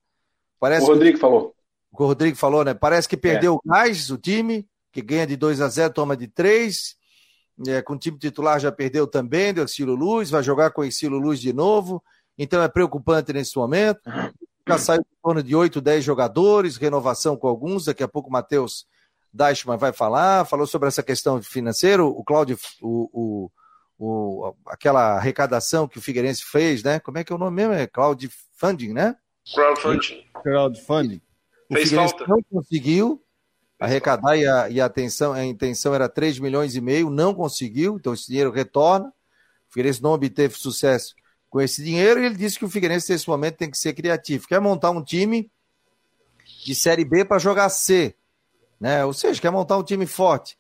Parece o Rodrigo que, falou. O Rodrigo falou, né? Parece que perdeu é. gás o time, que ganha de 2 a 0, toma de 3 é, com o time titular já perdeu também, deu Ciro Luz, vai jogar com o Ciro Luz de novo. então é preocupante nesse momento. Já saiu em torno de 8, 10 jogadores, renovação com alguns, daqui a pouco o Matheus Deichmann vai falar, falou sobre essa questão financeira, o Cláudio, o, o, o, aquela arrecadação que o Figueirense fez, né? Como é que é o nome mesmo? É crowdfunding, né? Crowdfunding. Crowdfunding. O Fez Figueirense falta. não conseguiu arrecadar e a, e a, atenção, a intenção era 3 milhões e meio, não conseguiu, então esse dinheiro retorna. O Figueirense não obteve sucesso com esse dinheiro e ele disse que o Figueirense nesse momento tem que ser criativo. Quer montar um time de Série B para jogar C né? Ou seja, quer montar um time forte.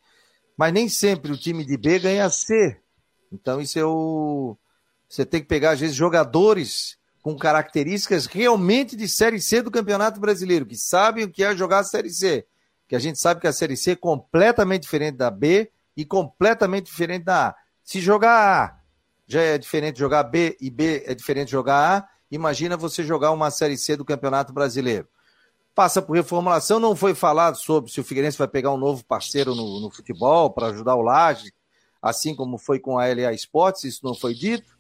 Mas nem sempre o time de B ganha C. Então, isso é o. Você tem que pegar, às vezes, jogadores com características realmente de Série C do Campeonato Brasileiro, que sabem o que é jogar Série C. Que a gente sabe que a Série C é completamente diferente da B e completamente diferente da A. Se jogar A já é diferente jogar B e B é diferente jogar A, imagina você jogar uma Série C do Campeonato Brasileiro passa por reformulação. Não foi falado sobre se o Figueirense vai pegar um novo parceiro no, no futebol para ajudar o Laje, assim como foi com a LA Sports, isso não foi dito.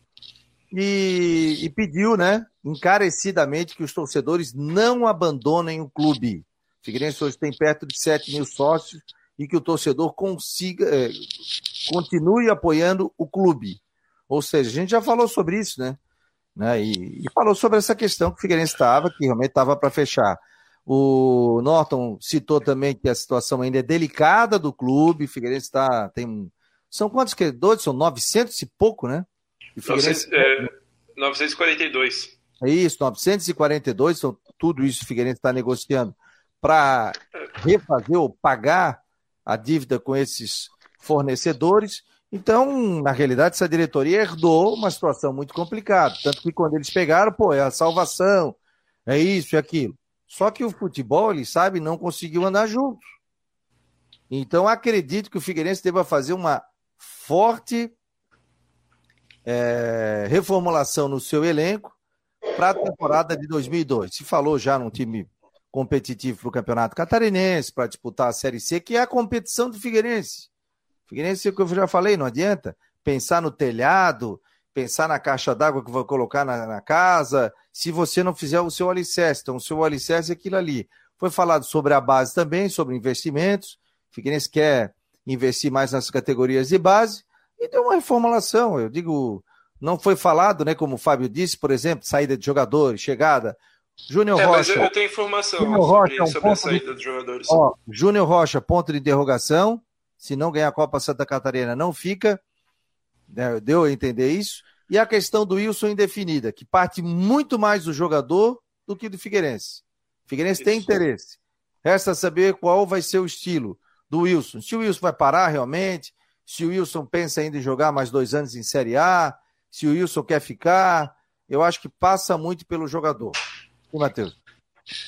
E, e, pediu, né, encarecidamente que os torcedores não abandonem o clube. O Figueirense hoje tem perto de 7 mil sócios e que o torcedor consiga, é, continue apoiando o clube. Ou seja, a gente já falou sobre isso, né? né? E, e falou sobre essa questão que o Figueirense estava, que realmente estava para fechar. O Norton citou também que a situação ainda é delicada do clube. Figueirense está. Tem, são quantos credores? São 900 e pouco, né? E Figueirense... 900, é, 942. É isso, 942. Então, tudo isso o Figueirense está negociando para refazer ou pagar a dívida com esses fornecedores. Então, na realidade, essa diretoria herdou uma situação muito complicada. Tanto que quando eles pegaram, pô, é a salvação, é isso e aquilo. Só que o futebol, ele sabe, não conseguiu andar junto. Então, acredito que o Figueirense deva fazer uma forte é, reformulação no seu elenco para a temporada de 2002. Se falou já num time competitivo para o Campeonato Catarinense, para disputar a Série C, que é a competição do Figueirense. Figueirense, o que eu já falei, não adianta pensar no telhado, pensar na caixa d'água que vai colocar na, na, casa, se você não fizer o seu alicerce. Então, o seu alicerce é aquilo ali. Foi falado sobre a base também, sobre investimentos. Figueirense quer investir mais nas categorias de base e deu uma reformulação. Eu digo, não foi falado, né, como o Fábio disse, por exemplo, saída de jogadores, chegada. Júnior é, Rocha. Mas eu tenho informação Júnior sobre, Rocha, sobre um a saída de, de jogadores. Ó, Júnior Rocha, ponto de interrogação. Se não ganhar a Copa Santa Catarina, não fica. Né, deu a entender isso. E a questão do Wilson indefinida, que parte muito mais do jogador do que do Figueirense. O Figueirense isso. tem interesse. Resta saber qual vai ser o estilo do Wilson. Se o Wilson vai parar realmente, se o Wilson pensa ainda em jogar mais dois anos em Série A, se o Wilson quer ficar. Eu acho que passa muito pelo jogador. E Matheus?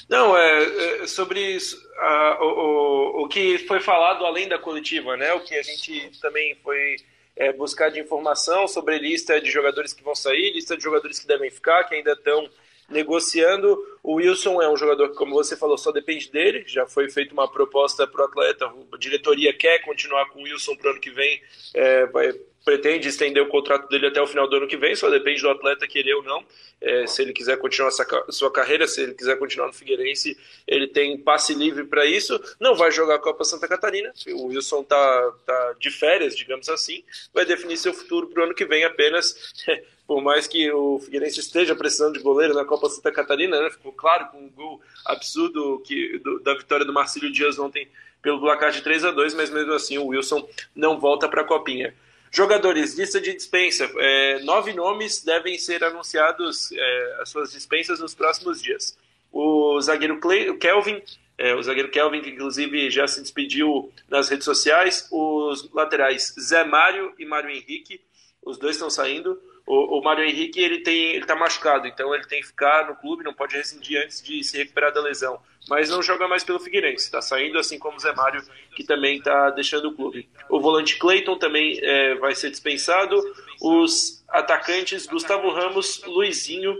Não, é, é sobre a, o, o, o que foi falado além da coletiva, né? O que a gente também foi é, buscar de informação sobre lista de jogadores que vão sair, lista de jogadores que devem ficar, que ainda estão negociando. O Wilson é um jogador que, como você falou, só depende dele. Já foi feita uma proposta para o atleta. A diretoria quer continuar com o Wilson para o ano que vem. É, vai, pretende estender o contrato dele até o final do ano que vem, só depende do atleta querer ou não. É, se ele quiser continuar essa, sua carreira, se ele quiser continuar no Figueirense, ele tem passe livre para isso. Não vai jogar a Copa Santa Catarina, o Wilson tá, tá de férias, digamos assim, vai definir seu futuro para o ano que vem apenas. Por mais que o Figueirense esteja precisando de goleiro na Copa Santa Catarina, né? ficou claro com um gol absurdo que, do, da vitória do Marcílio Dias ontem pelo placar de 3 a 2 mas mesmo assim o Wilson não volta para a Copinha. Jogadores, lista de dispensa. É, nove nomes devem ser anunciados é, as suas dispensas nos próximos dias. O zagueiro Clay, o Kelvin, é, o zagueiro Kelvin, que inclusive já se despediu nas redes sociais. Os laterais Zé Mário e Mário Henrique, os dois estão saindo. O, o Mário Henrique ele tem ele está machucado, então ele tem que ficar no clube, não pode rescindir antes de se recuperar da lesão. Mas não joga mais pelo Figueirense, está saindo, assim como o Zé Mário, que também está deixando o clube. O volante Clayton também é, vai ser dispensado. Os atacantes Gustavo Ramos, Luizinho,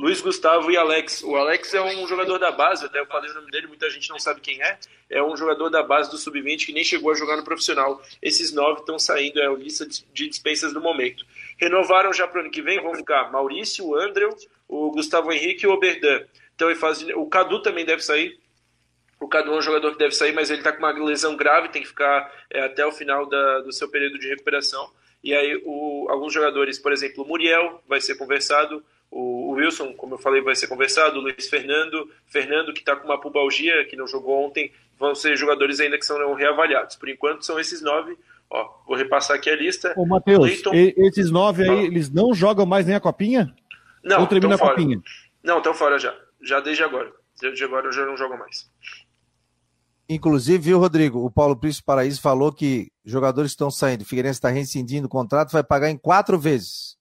Luiz Gustavo e Alex. O Alex é um jogador da base, até eu falei o nome dele, muita gente não sabe quem é. É um jogador da base do Sub-20 que nem chegou a jogar no profissional. Esses nove estão saindo, é a lista de dispensas do momento. Renovaram já para o ano que vem, vão ficar Maurício, o Andrew, o Gustavo Henrique e o Oberdan. Então, o Cadu também deve sair. O Cadu é um jogador que deve sair, mas ele está com uma lesão grave, tem que ficar é, até o final da, do seu período de recuperação. E aí, o, alguns jogadores, por exemplo, o Muriel vai ser conversado, o, Wilson, como eu falei, vai ser conversado, o Luiz Fernando, Fernando que está com uma pubalgia, que não jogou ontem, vão ser jogadores ainda que são reavaliados. Por enquanto são esses nove. Ó, vou repassar aqui a lista. Ô, Matheus, esses nove aí, eles não jogam mais nem a copinha? Não, Ou termina a fora. copinha? Não, estão fora já. Já desde agora. Desde agora eu já não jogo mais. Inclusive, viu, Rodrigo? O Paulo Príncipe Paraíso falou que jogadores estão saindo, o Figueirense está rescindindo o contrato, vai pagar em quatro vezes.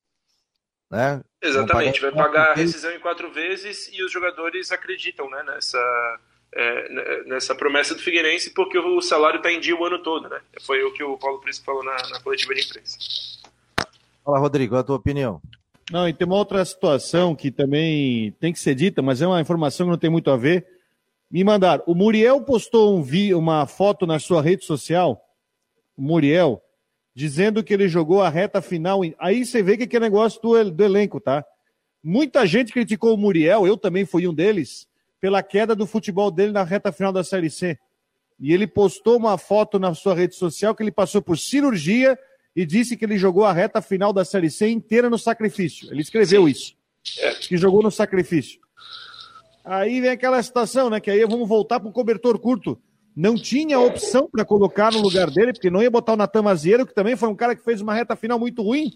Né? Exatamente, vai pagar a rescisão em quatro vezes e os jogadores acreditam né, nessa, é, nessa promessa do Figueirense porque o salário está em dia o ano todo. Né? Foi o que o Paulo Príncipe falou na, na coletiva de imprensa. Fala, Rodrigo, a tua opinião. Não, e tem uma outra situação que também tem que ser dita, mas é uma informação que não tem muito a ver. Me mandaram. O Muriel postou um vi, uma foto na sua rede social, Muriel, dizendo que ele jogou a reta final. Aí você vê que é negócio do, do elenco, tá? Muita gente criticou o Muriel, eu também fui um deles, pela queda do futebol dele na reta final da Série C. E ele postou uma foto na sua rede social que ele passou por cirurgia e disse que ele jogou a reta final da Série C inteira no sacrifício. Ele escreveu Sim. isso. É. Que jogou no sacrifício. Aí vem aquela situação, né? Que aí vamos voltar para o cobertor curto. Não tinha opção para colocar no lugar dele, porque não ia botar o Natan Mazieiro, que também foi um cara que fez uma reta final muito ruim.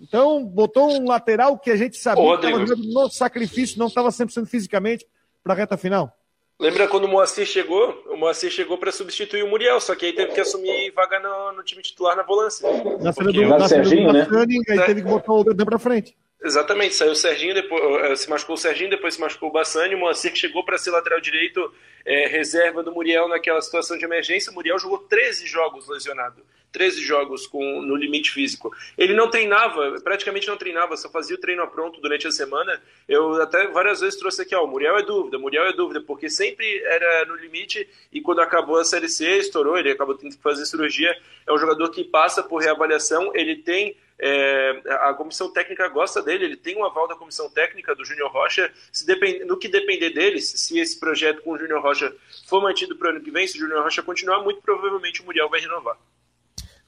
Então, botou um lateral que a gente sabia Ô, que estava jogando no sacrifício, não estava 100% fisicamente para a reta final. Lembra quando o Moacir chegou? O Moacir chegou para substituir o Muriel, só que aí teve que assumir vaga no, no time titular na volância. Na cena do, na Serginho, né? Aí é. teve que botar o Oberdan para frente. Exatamente, saiu o Serginho, depois, eh, se machucou o Serginho, depois se machucou o Bassani, o Moacir chegou para ser lateral direito, é, reserva do Muriel naquela situação de emergência. O Muriel jogou 13 jogos lesionado. 13 jogos com, no limite físico. Ele não treinava, praticamente não treinava, só fazia o treino a pronto durante a semana. Eu até várias vezes trouxe aqui, ó, o Muriel é dúvida, o Muriel é dúvida, porque sempre era no limite e quando acabou a Série C, estourou, ele acabou tendo que fazer cirurgia. É um jogador que passa por reavaliação, ele tem é, a comissão técnica gosta dele, ele tem um aval da comissão técnica do Júnior Rocha. Se depend, no que depender deles, se esse projeto com o Júnior Rocha for mantido para o ano que vem, se o Júnior Rocha continuar, muito provavelmente o Muriel vai renovar.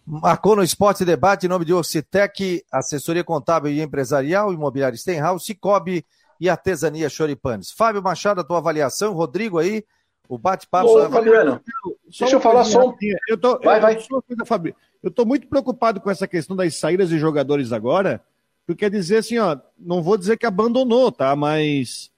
Marcou no Esporte Debate em nome de Orcitec, assessoria contábil e empresarial, imobiliário Stenhouse, Cicobi e artesania Choripanes. Fábio Machado, a tua avaliação, Rodrigo aí, o bate-papo. Ô, Fabiano, deixa eu falar só um... Eu tô, vai, eu, vai. Coisa, Fábio. Eu estou muito preocupado com essa questão das saídas de jogadores agora, porque quer dizer assim, ó, não vou dizer que abandonou, tá? Mas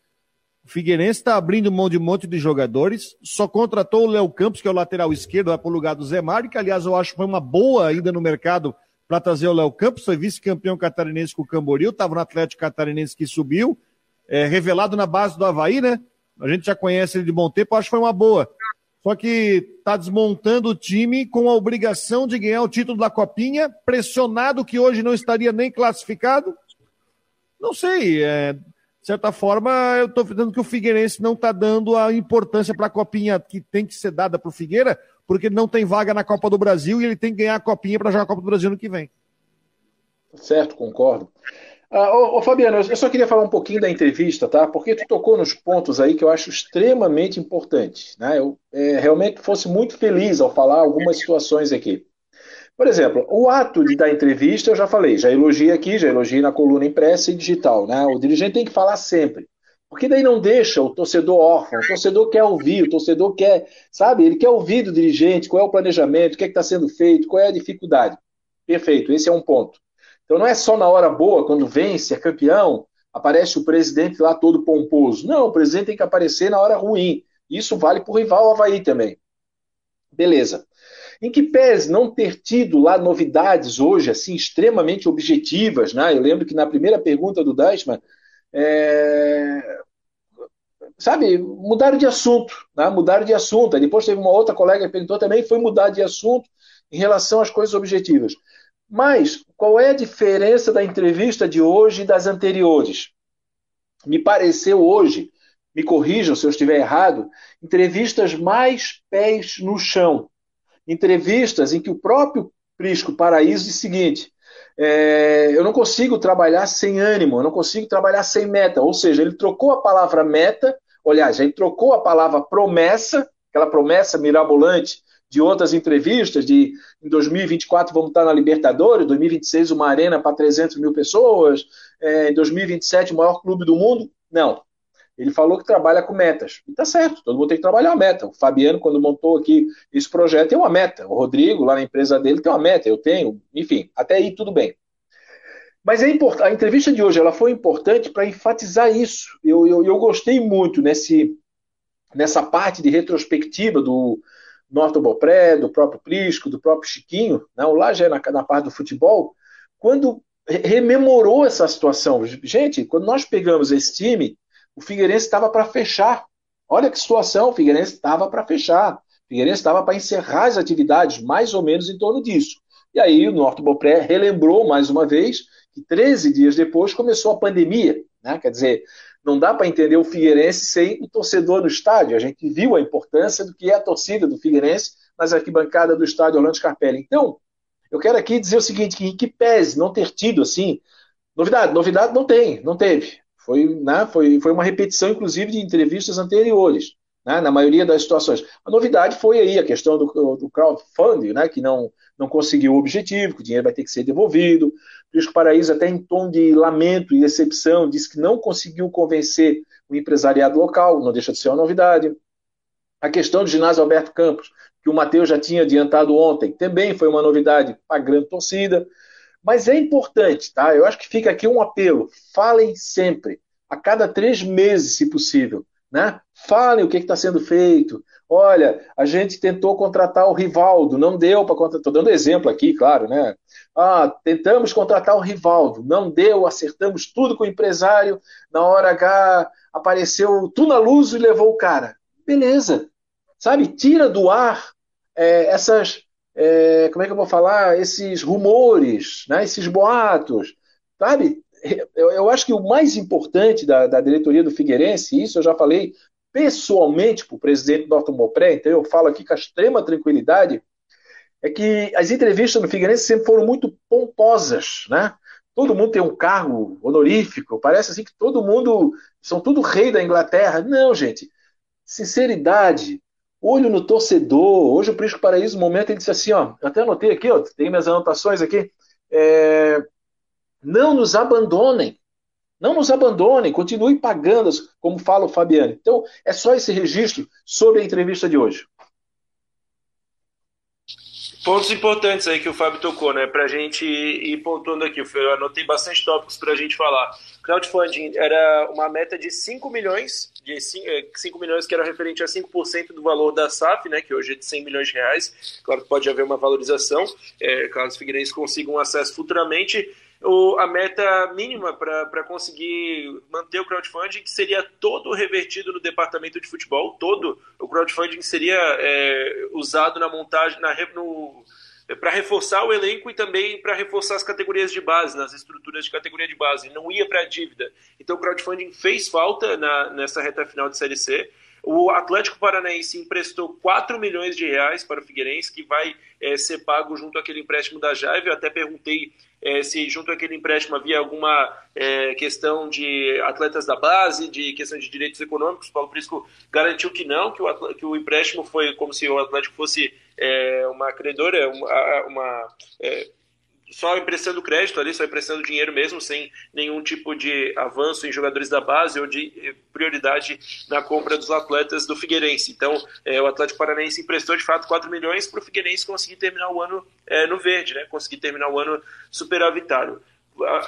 o Figueirense está abrindo mão de um monte de jogadores, só contratou o Léo Campos, que é o lateral esquerdo, vai para o lugar do Zé Mário, que aliás eu acho que foi uma boa ainda no mercado para trazer o Léo Campos, foi vice-campeão catarinense com o Camboriú, estava no Atlético Catarinense que subiu, é, revelado na base do Havaí, né? A gente já conhece ele de bom tempo, acho que foi uma boa. Só que está desmontando o time com a obrigação de ganhar o título da Copinha, pressionado que hoje não estaria nem classificado. Não sei, é, de certa forma, eu estou vendo que o Figueirense não está dando a importância para a copinha que tem que ser dada para o Figueira, porque ele não tem vaga na Copa do Brasil e ele tem que ganhar a copinha para jogar a Copa do Brasil no que vem. Certo, concordo. Ah, ô, ô, Fabiano, eu só queria falar um pouquinho da entrevista, tá? Porque tu tocou nos pontos aí que eu acho extremamente importantes. Né? Eu é, realmente fosse muito feliz ao falar algumas situações aqui. Por exemplo, o ato de dar entrevista, eu já falei, já elogiei aqui, já elogiei na coluna impressa e digital. Né? O dirigente tem que falar sempre. Porque daí não deixa o torcedor órfão, o torcedor quer ouvir, o torcedor quer, sabe, ele quer ouvir do dirigente qual é o planejamento, o que é está sendo feito, qual é a dificuldade. Perfeito, esse é um ponto. Então não é só na hora boa, quando vence, é campeão, aparece o presidente lá todo pomposo. Não, o presidente tem que aparecer na hora ruim. Isso vale para o rival Havaí também. Beleza. Em que pese não ter tido lá novidades hoje, assim, extremamente objetivas, né? Eu lembro que na primeira pergunta do Dashman, é... sabe, mudaram de assunto, né? mudaram de assunto. Aí depois teve uma outra colega que perguntou também, foi mudar de assunto em relação às coisas objetivas. Mas qual é a diferença da entrevista de hoje e das anteriores? me pareceu hoje, me corrijam se eu estiver errado, entrevistas mais pés no chão. Entrevistas em que o próprio Prisco Paraíso diz o seguinte: é, eu não consigo trabalhar sem ânimo, eu não consigo trabalhar sem meta. Ou seja, ele trocou a palavra meta, aliás, ele trocou a palavra promessa, aquela promessa mirabolante de outras entrevistas, de em 2024 vamos estar na Libertadores, 2026 uma arena para 300 mil pessoas, é, em 2027 o maior clube do mundo. Não. Ele falou que trabalha com metas. E tá certo, todo mundo tem que trabalhar a meta. O Fabiano, quando montou aqui esse projeto, tem uma meta. O Rodrigo, lá na empresa dele, tem uma meta. Eu tenho, enfim, até aí tudo bem. Mas é import... a entrevista de hoje ela foi importante para enfatizar isso. Eu, eu, eu, gostei muito nesse, nessa parte de retrospectiva do Norton Bopré, do próprio Prisco, do próprio Chiquinho, né? já é na, na parte do futebol, quando rememorou essa situação. Gente, quando nós pegamos esse time, o Figueirense estava para fechar. Olha que situação, o Figueirense estava para fechar. O Figueirense estava para encerrar as atividades, mais ou menos em torno disso. E aí o Norte Bopré relembrou mais uma vez que 13 dias depois começou a pandemia. Né? Quer dizer, não dá para entender o Figueirense sem o torcedor no estádio. A gente viu a importância do que é a torcida do Figueirense nas arquibancadas do estádio Orlando Scarpelli. Então, eu quero aqui dizer o seguinte, que que pese não ter tido, assim, novidade, novidade não tem, não teve. Foi, né, foi, foi uma repetição, inclusive, de entrevistas anteriores, né, na maioria das situações. A novidade foi aí a questão do, do crowdfunding, né, que não, não conseguiu o objetivo, que o dinheiro vai ter que ser devolvido. Prisco Paraíso, até em tom de lamento e decepção, disse que não conseguiu convencer o empresariado local, não deixa de ser uma novidade. A questão do ginásio Alberto Campos, que o Matheus já tinha adiantado ontem, também foi uma novidade para a grande torcida. Mas é importante, tá? Eu acho que fica aqui um apelo. Falem sempre, a cada três meses, se possível. Né? Falem o que está sendo feito. Olha, a gente tentou contratar o Rivaldo, não deu para contratar. Estou dando exemplo aqui, claro, né? Ah, tentamos contratar o Rivaldo, não deu, acertamos tudo com o empresário. Na hora H apareceu tu na luz e levou o cara. Beleza. Sabe, tira do ar é, essas, é, como é que eu vou falar, esses rumores, né, esses boatos, sabe? Eu, eu acho que o mais importante da, da, diretoria do Figueirense, isso eu já falei pessoalmente para o presidente Norton Mopré, então eu falo aqui com extrema tranquilidade, é que as entrevistas no Figueirense sempre foram muito pomposas, né? Todo mundo tem um cargo honorífico, parece assim que todo mundo são tudo rei da Inglaterra. Não, gente. Sinceridade, olho no torcedor. Hoje o Prisco Paraíso, no momento, ele disse assim, ó, até anotei aqui, ó, tem minhas anotações aqui. É, não nos abandonem. Não nos abandonem, continue pagando, como fala o Fabiano. Então, é só esse registro sobre a entrevista de hoje. Pontos importantes aí que o Fábio tocou, né? Para a gente ir pontuando aqui. Eu anotei bastante tópicos para a gente falar. Crowdfunding era uma meta de 5 milhões, de 5, 5 é, milhões que era referente a 5% do valor da SAF, né? Que hoje é de 100 milhões de reais. Claro que pode haver uma valorização, é, caso Figueirense consigam acesso futuramente o, a meta mínima para conseguir manter o crowdfunding, que seria todo revertido no departamento de futebol, todo o crowdfunding seria é, usado na montagem, na, para reforçar o elenco e também para reforçar as categorias de base, nas estruturas de categoria de base, não ia para a dívida. Então o crowdfunding fez falta na, nessa reta final de Série C. O Atlético Paranaense emprestou 4 milhões de reais para o Figueirense, que vai é, ser pago junto àquele empréstimo da Jaive. Eu até perguntei é, se junto àquele empréstimo havia alguma é, questão de atletas da base, de questão de direitos econômicos. O Paulo Prisco garantiu que não, que o, que o empréstimo foi como se o Atlético fosse é, uma credora, uma, uma é, só emprestando crédito ali, só emprestando dinheiro mesmo, sem nenhum tipo de avanço em jogadores da base ou de eh, prioridade na compra dos atletas do Figueirense. Então, é, o Atlético Paranaense emprestou de fato 4 milhões para o Figueirense conseguir terminar o ano é, no verde, né? conseguir terminar o ano superavitário.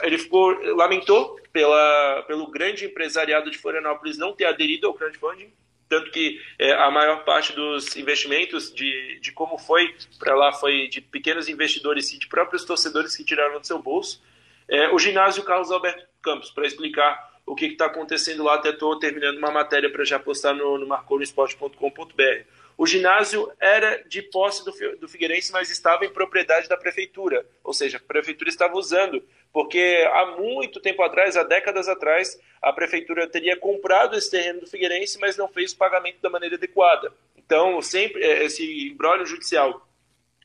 Ele ficou, lamentou pela, pelo grande empresariado de Florianópolis não ter aderido ao crowdfunding, tanto que é, a maior parte dos investimentos de, de como foi para lá foi de pequenos investidores e de próprios torcedores que tiraram do seu bolso. É, o ginásio Carlos Alberto Campos, para explicar o que está acontecendo lá, até estou terminando uma matéria para já postar no, no marconosport.com.br. O ginásio era de posse do, do Figueirense, mas estava em propriedade da prefeitura, ou seja, a prefeitura estava usando porque há muito tempo atrás, há décadas atrás, a prefeitura teria comprado esse terreno do Figueirense, mas não fez o pagamento da maneira adequada. Então, sempre é, esse embrólio judicial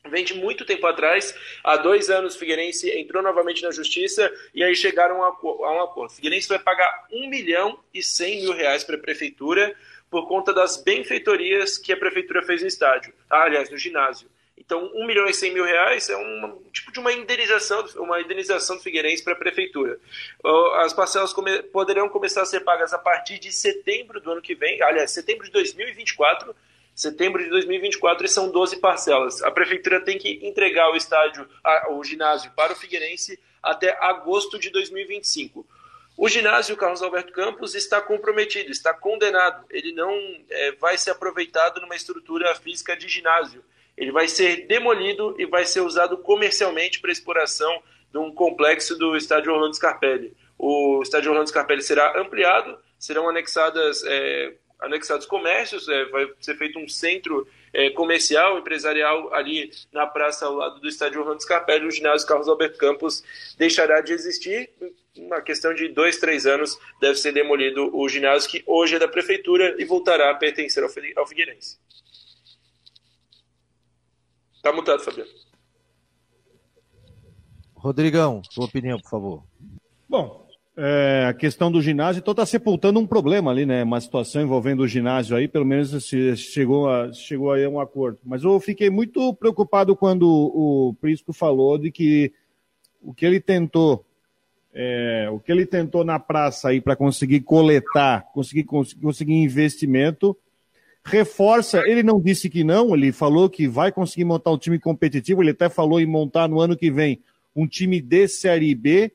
vem de muito tempo atrás. Há dois anos, o Figueirense entrou novamente na justiça e aí chegaram a, um acordo. O Figueirense vai pagar 1 milhão e 100 mil reais para a prefeitura por conta das benfeitorias que a prefeitura fez no estádio, ah, aliás, no ginásio. Então, 1 milhão e 100 mil reais é um tipo de uma indenização, uma indenização do Figueirense para a prefeitura. As parcelas come, poderão começar a ser pagas a partir de setembro do ano que vem, aliás, setembro de 2024, setembro de 2024 e são 12 parcelas. A prefeitura tem que entregar o estádio, o ginásio para o Figueirense até agosto de 2025. O ginásio Carlos Alberto Campos está comprometido, está condenado. Ele não é, vai ser aproveitado numa estrutura física de ginásio. Ele vai ser demolido e vai ser usado comercialmente para exploração de um complexo do estádio Orlando Scarpelli. O estádio Orlando Scarpelli será ampliado, serão anexadas é, anexados comércios, é, vai ser feito um centro é, comercial, empresarial ali na praça ao lado do estádio Orlando Scarpelli, o ginásio Carlos Alberto Campos deixará de existir. Uma questão de dois, três anos deve ser demolido o ginásio que hoje é da prefeitura e voltará a pertencer ao Figueirense. Está mutado, Fabiano. Rodrigão, sua opinião, por favor. Bom, é, a questão do ginásio, então está sepultando um problema ali, né? Uma situação envolvendo o ginásio aí, pelo menos se chegou a, chegou a um acordo. Mas eu fiquei muito preocupado quando o Prisco falou de que o que ele tentou, é, o que ele tentou na praça aí para conseguir coletar, conseguir, conseguir investimento, reforça. Ele não disse que não, ele falou que vai conseguir montar um time competitivo. Ele até falou em montar no ano que vem um time de Série B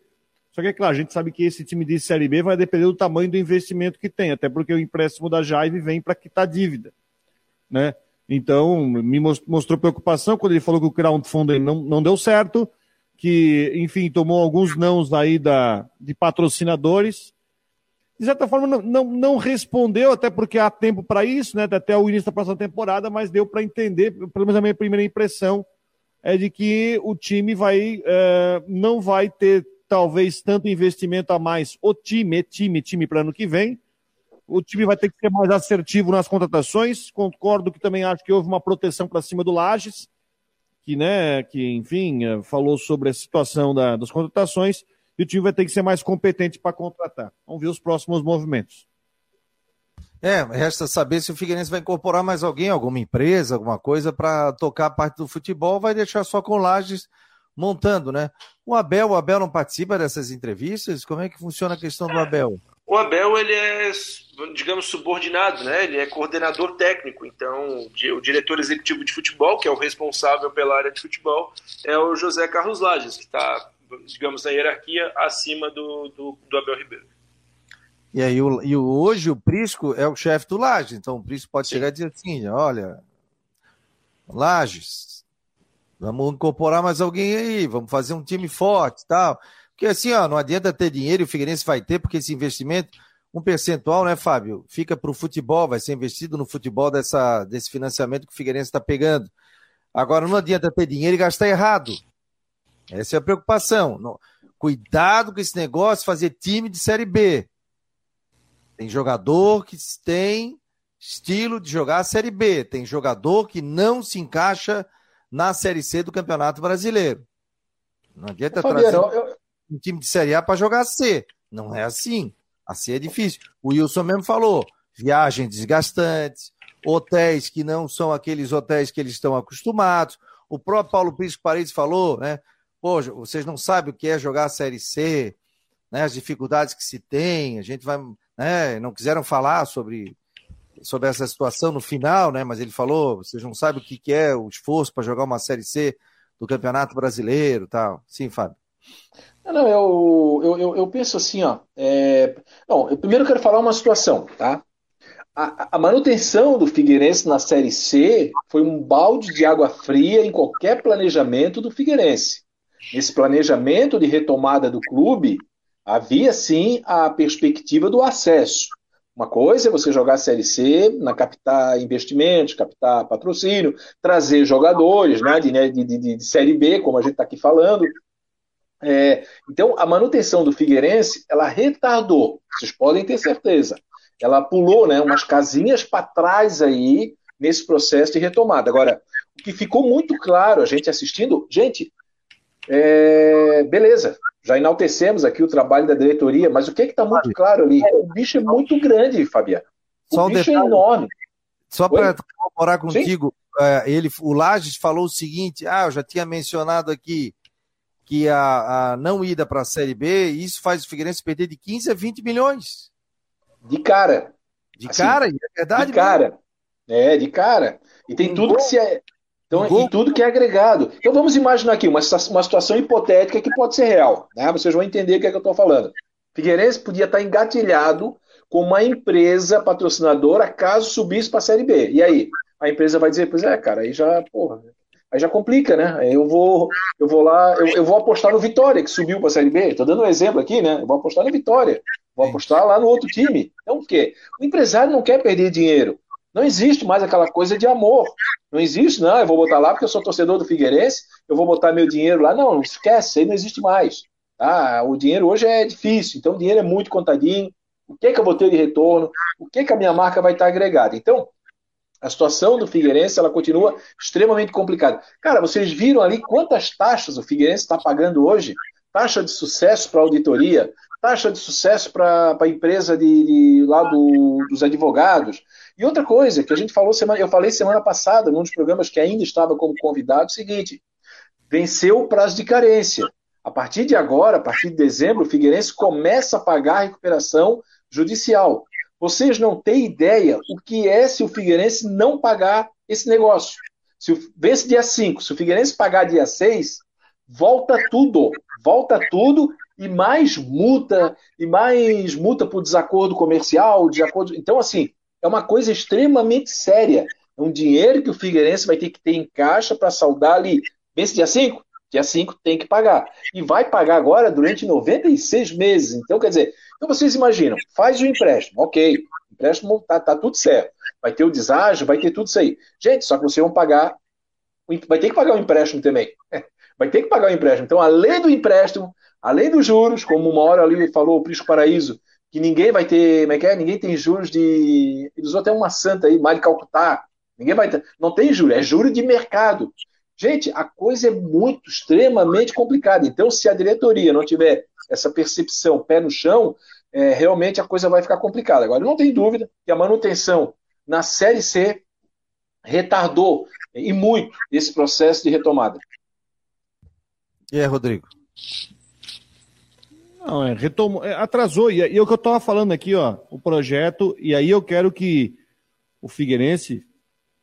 só que, é claro, a gente sabe que esse time de Série B vai depender do tamanho do investimento que tem, até porque o empréstimo da Jaive vem para quitar dívida. Né? Então, me mostrou preocupação quando ele falou que o crowdfunding não, não deu certo, que, enfim, tomou alguns nãos aí da, de patrocinadores. De certa forma, não, não, não respondeu, até porque há tempo para isso, né? até o início da próxima temporada, mas deu para entender, pelo menos a minha primeira impressão, é de que o time vai, é, não vai ter talvez tanto investimento a mais o time, time, time para ano que vem. O time vai ter que ser mais assertivo nas contratações. Concordo que também acho que houve uma proteção para cima do Lages, que, né, que enfim, eh, falou sobre a situação da, das contratações. E o time vai ter que ser mais competente para contratar. Vamos ver os próximos movimentos. É, resta saber se o Figueirense vai incorporar mais alguém, alguma empresa, alguma coisa para tocar a parte do futebol, vai deixar só com Lages montando, né? O Abel, o Abel não participa dessas entrevistas? Como é que funciona a questão do Abel? O Abel, ele é, digamos, subordinado, né? Ele é coordenador técnico, então o diretor executivo de futebol, que é o responsável pela área de futebol, é o José Carlos Lages, que está, digamos, na hierarquia acima do, do, do Abel Ribeiro. E aí, o, e hoje o Prisco é o chefe do Lages, então o Prisco pode Sim. chegar e dizer assim, olha, Lages, Vamos incorporar mais alguém aí, vamos fazer um time forte tal. Porque assim, ó, não adianta ter dinheiro e o Figueirense vai ter, porque esse investimento, um percentual, né, Fábio, fica para o futebol, vai ser investido no futebol dessa, desse financiamento que o Figueirense está pegando. Agora, não adianta ter dinheiro e gastar errado. Essa é a preocupação. Não. Cuidado com esse negócio, fazer time de Série B. Tem jogador que tem estilo de jogar a Série B. Tem jogador que não se encaixa na Série C do Campeonato Brasileiro. Não adianta trazer eu... um time de Série A para jogar C. Não é assim. A C é difícil. O Wilson mesmo falou: viagens desgastantes, hotéis que não são aqueles hotéis que eles estão acostumados. O próprio Paulo Prisco Paredes falou, né? Pô, vocês não sabem o que é jogar a Série C, né? As dificuldades que se tem, a gente vai. Né? Não quiseram falar sobre sobre essa situação no final, né? Mas ele falou, vocês não sabem o que, é o esforço para jogar uma Série C do Campeonato Brasileiro tal. Sim, Fábio. Não, eu, eu, eu, penso assim, ó. É... Não, eu primeiro quero falar uma situação, tá? A, a, manutenção do Figueirense na Série C foi um balde de água fria em qualquer planejamento do Figueirense. Nesse planejamento de retomada do clube, havia sim a perspectiva do acesso. Uma coisa é você jogar a Série C, na captar investimentos, captar patrocínio, trazer jogadores né, de, de, de, de Série B, como a gente está aqui falando. É, então, a manutenção do Figueirense, ela retardou, vocês podem ter certeza. Ela pulou né, umas casinhas para trás aí nesse processo de retomada. Agora, o que ficou muito claro, a gente assistindo, gente, é, beleza, já enaltecemos aqui o trabalho da diretoria, mas o que está muito claro ali? O bicho é muito grande, Fabiano. O Só bicho um é enorme. Só para colaborar contigo, é, ele, o Lages falou o seguinte: ah, eu já tinha mencionado aqui que a, a não ida para a Série B, isso faz o Figueirense perder de 15 a 20 milhões. De cara. De assim, cara, é verdade. De cara. Mesmo. É, de cara. E tem um tudo que se é. Então, e tudo que é agregado. Então vamos imaginar aqui uma, uma situação hipotética que pode ser real. Né? Vocês vão entender o que, é que eu estou falando. Figueirense podia estar engatilhado com uma empresa patrocinadora caso subisse para a Série B. E aí? A empresa vai dizer, pois é, cara, aí já, porra, aí já complica, né? Aí eu vou, eu vou lá, eu, eu vou apostar no Vitória, que subiu para a Série B. Estou dando um exemplo aqui, né? Eu vou apostar no Vitória, vou apostar lá no outro time. Então o quê? O empresário não quer perder dinheiro. Não existe mais aquela coisa de amor. Não existe, não, eu vou botar lá porque eu sou torcedor do Figueirense, eu vou botar meu dinheiro lá. Não, esquece, aí não existe mais. Tá? O dinheiro hoje é difícil, então o dinheiro é muito contadinho, o que, que eu vou ter de retorno, o que, que a minha marca vai estar agregada. Então, a situação do Figueirense ela continua extremamente complicada. Cara, vocês viram ali quantas taxas o Figueirense está pagando hoje? Taxa de sucesso para auditoria, taxa de sucesso para a empresa de, de lá do, dos advogados. E outra coisa que a gente falou semana, eu falei semana passada, num dos programas que ainda estava como convidado, o seguinte: venceu o prazo de carência. A partir de agora, a partir de dezembro, o Figueirense começa a pagar a recuperação judicial. Vocês não têm ideia o que é se o Figueirense não pagar esse negócio. Se vence dia 5, se o Figueirense pagar dia 6, volta tudo. Volta tudo e mais multa, e mais multa por desacordo comercial, desacordo. Então, assim, é uma coisa extremamente séria. É um dinheiro que o Figueirense vai ter que ter em caixa para saldar ali. Vence dia 5? Dia 5 tem que pagar. E vai pagar agora durante 96 meses. Então, quer dizer, então vocês imaginam, faz o empréstimo, ok, empréstimo tá, tá tudo certo. Vai ter o deságio, vai ter tudo isso aí. Gente, só que vocês vão pagar, vai ter que pagar o empréstimo também. Vai ter que pagar o empréstimo. Então, além do empréstimo, além dos juros, como uma hora ali falou o Prisco Paraíso, que ninguém vai ter, como é que é? Ninguém tem juros de. Ele usou até uma santa aí, Mari Calcutá. Ninguém vai ter. Não tem juro, é juro de mercado. Gente, a coisa é muito, extremamente complicada. Então, se a diretoria não tiver essa percepção pé no chão, é, realmente a coisa vai ficar complicada. Agora, não tem dúvida que a manutenção na Série C retardou e muito esse processo de retomada. E aí, Rodrigo? Não, é, retomou, é, atrasou. E, e é o que eu estava falando aqui, ó, o projeto, e aí eu quero que o Figueirense,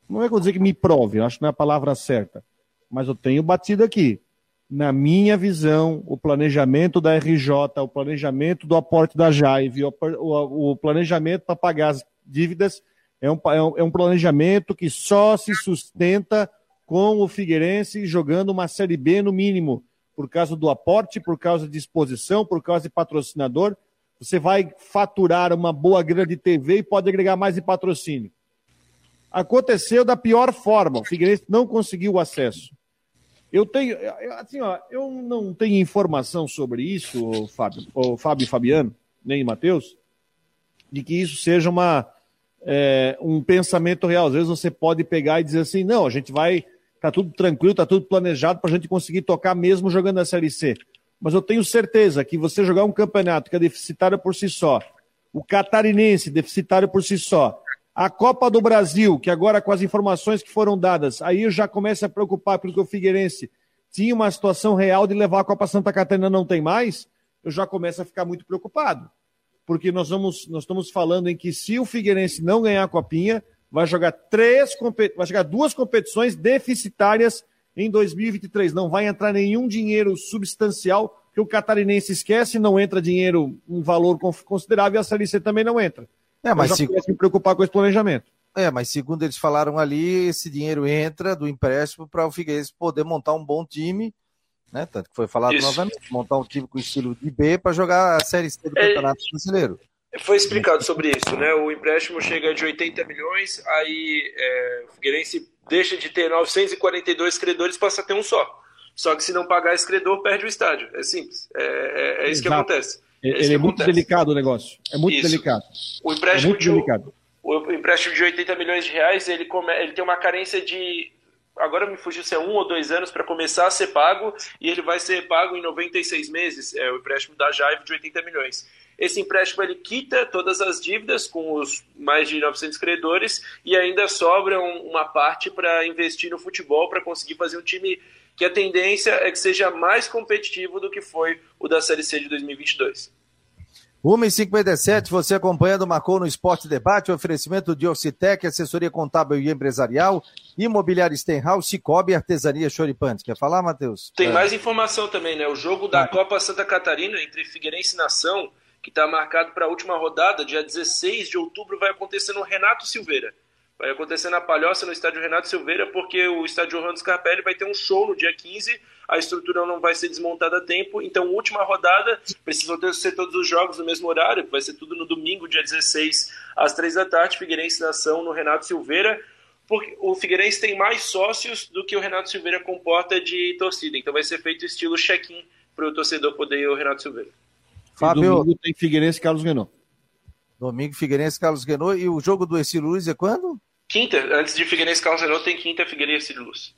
não é que eu dizer que me prove, acho que não é a palavra certa, mas eu tenho batido aqui. Na minha visão, o planejamento da RJ, o planejamento do aporte da Jaive, o, o, o planejamento para pagar as dívidas é um, é, um, é um planejamento que só se sustenta com o Figueirense jogando uma Série B no mínimo, por causa do aporte, por causa de exposição, por causa de patrocinador. Você vai faturar uma boa grana de TV e pode agregar mais de patrocínio. Aconteceu da pior forma, o Figueirense não conseguiu acesso. Eu tenho, assim, ó, eu não tenho informação sobre isso, Fábio, ou Fábio e Fabiano, nem Matheus, de que isso seja uma, é, um pensamento real. Às vezes você pode pegar e dizer assim, não, a gente vai, tá tudo tranquilo, tá tudo planejado para a gente conseguir tocar mesmo jogando a Série C. Mas eu tenho certeza que você jogar um campeonato que é deficitário por si só, o catarinense deficitário por si só, a Copa do Brasil, que agora com as informações que foram dadas, aí eu já começo a preocupar porque o Figueirense tinha uma situação real de levar a Copa Santa Catarina não tem mais, eu já começo a ficar muito preocupado. Porque nós, vamos, nós estamos falando em que se o Figueirense não ganhar a Copinha, vai jogar três vai jogar duas competições deficitárias em 2023. Não vai entrar nenhum dinheiro substancial, que o catarinense esquece, não entra dinheiro, um valor considerável, e a Série C também não entra. É, mas se me preocupar com esse planejamento. É, mas segundo eles falaram ali, esse dinheiro entra do empréstimo para o Figueirense poder montar um bom time, né? Tanto que foi falado Isso. novamente, montar um time com estilo de B para jogar a Série C do é, Campeonato Brasileiro. Foi explicado sobre isso, né? O empréstimo chega de 80 milhões, aí é, o Figueirense deixa de ter 942 credores, passa a ter um só. Só que se não pagar esse credor, perde o estádio. É simples. É, é, é isso que acontece. É Ele é muito acontece. delicado o negócio. É muito isso. delicado. O empréstimo, é muito de, delicado. O, empréstimo de 80 milhões de reais, ele, come, ele tem uma carência de agora me fugiu se é um ou dois anos para começar a ser pago e ele vai ser pago em 96 meses, é o empréstimo da Jaive de 80 milhões. Esse empréstimo ele quita todas as dívidas com os mais de 900 credores e ainda sobra uma parte para investir no futebol para conseguir fazer um time que a tendência é que seja mais competitivo do que foi o da Série C de 2022. 1h57, você acompanhando Marcou no Esporte Debate, oferecimento de Orcitec, assessoria contábil e empresarial, imobiliário Stenhouse, Cicobi e artesania Choripantes. Quer falar, Matheus? Tem é. mais informação também, né? O jogo da Copa Santa Catarina entre Figueirense e Nação, que está marcado para a última rodada, dia 16 de outubro, vai acontecer no Renato Silveira. Vai acontecer na Palhoça, no estádio Renato Silveira, porque o estádio Orlando Scarpelli vai ter um show no dia 15, a estrutura não vai ser desmontada a tempo, então última rodada, precisam ter, ser todos os jogos no mesmo horário, vai ser tudo no domingo, dia 16, às 3 da tarde, Figueirense Nação no Renato Silveira, porque o Figueirense tem mais sócios do que o Renato Silveira comporta de torcida, então vai ser feito estilo check-in para o torcedor poder ir ao Renato Silveira. Fábio, domingo tem Figueirense e Carlos Renault. Domingo, Figueirense, Carlos Renault. E o jogo do Ercílio Luz é quando? Quinta. Antes de Figueirense, Renault, tem quinta, Figueirense e Luz.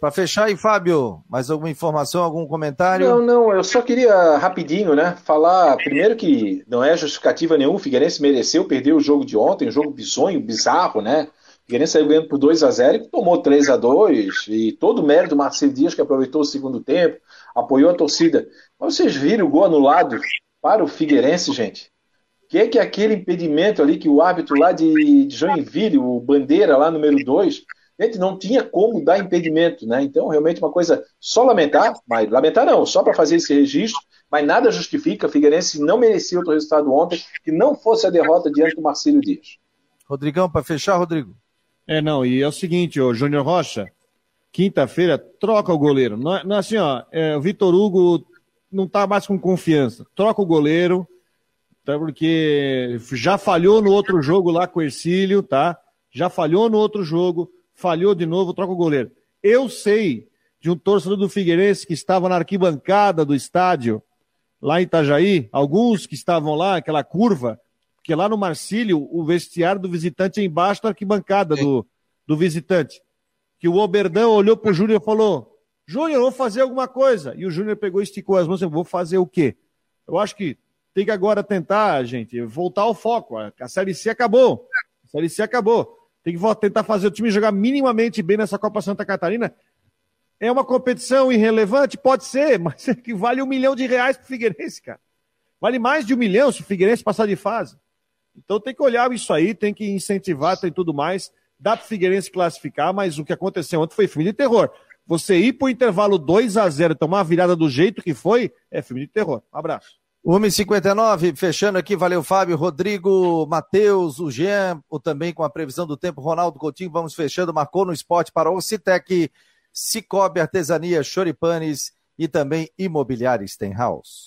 Para fechar aí, Fábio, mais alguma informação, algum comentário? Não, não, eu só queria rapidinho, né, falar primeiro que não é justificativa nenhuma, o Figueirense mereceu perder o jogo de ontem, um jogo bizonho, bizarro, né? O Figueirense saiu ganhando por 2 a 0 e tomou 3 a 2 e todo o mérito do Marcelo Dias que aproveitou o segundo tempo, apoiou a torcida. Mas vocês viram o gol anulado para o Figueirense, gente? Que é que aquele impedimento ali que o árbitro lá de, Joinville, o Bandeira lá número 2, gente, não tinha como dar impedimento, né? Então, realmente uma coisa só lamentar, mas lamentar não, só para fazer esse registro, mas nada justifica, Figueirense não merecia outro resultado ontem que não fosse a derrota diante do Marcelo Dias. Rodrigão, para fechar, Rodrigo. É, não, e é o seguinte, o Júnior Rocha, quinta-feira, troca o goleiro. Não, é, não é assim, ó, é, o Vitor Hugo não tá mais com confiança. Troca o goleiro, tá? Porque já falhou no outro jogo lá com o Ercílio, tá? Já falhou no outro jogo, falhou de novo, troca o goleiro. Eu sei de um torcedor do Figueirense que estava na arquibancada do estádio, lá em Itajaí, alguns que estavam lá, aquela curva, porque lá no Marcílio, o vestiário do visitante é embaixo da arquibancada do, do visitante. Que o Oberdão olhou pro Júnior e falou: Júnior, vou fazer alguma coisa. E o Júnior pegou e esticou as mãos e vou fazer o quê? Eu acho que tem que agora tentar, gente, voltar ao foco. A Série C acabou. A Série C acabou. Tem que tentar fazer o time jogar minimamente bem nessa Copa Santa Catarina. É uma competição irrelevante? Pode ser, mas é que vale um milhão de reais pro Figueirense, cara. Vale mais de um milhão se o Figueirense passar de fase. Então tem que olhar isso aí, tem que incentivar, tem tudo mais. Dá pro Figueirense classificar, mas o que aconteceu ontem foi filme de terror. Você ir pro intervalo 2 a 0 tomar a virada do jeito que foi, é filme de terror. Um abraço. 1h59, fechando aqui, valeu Fábio, Rodrigo, Matheus, o Jean, também com a previsão do tempo, Ronaldo Coutinho, vamos fechando, marcou no esporte para o Citec, Cicobi Artesania, Choripanes e também Imobiliária Stenhouse.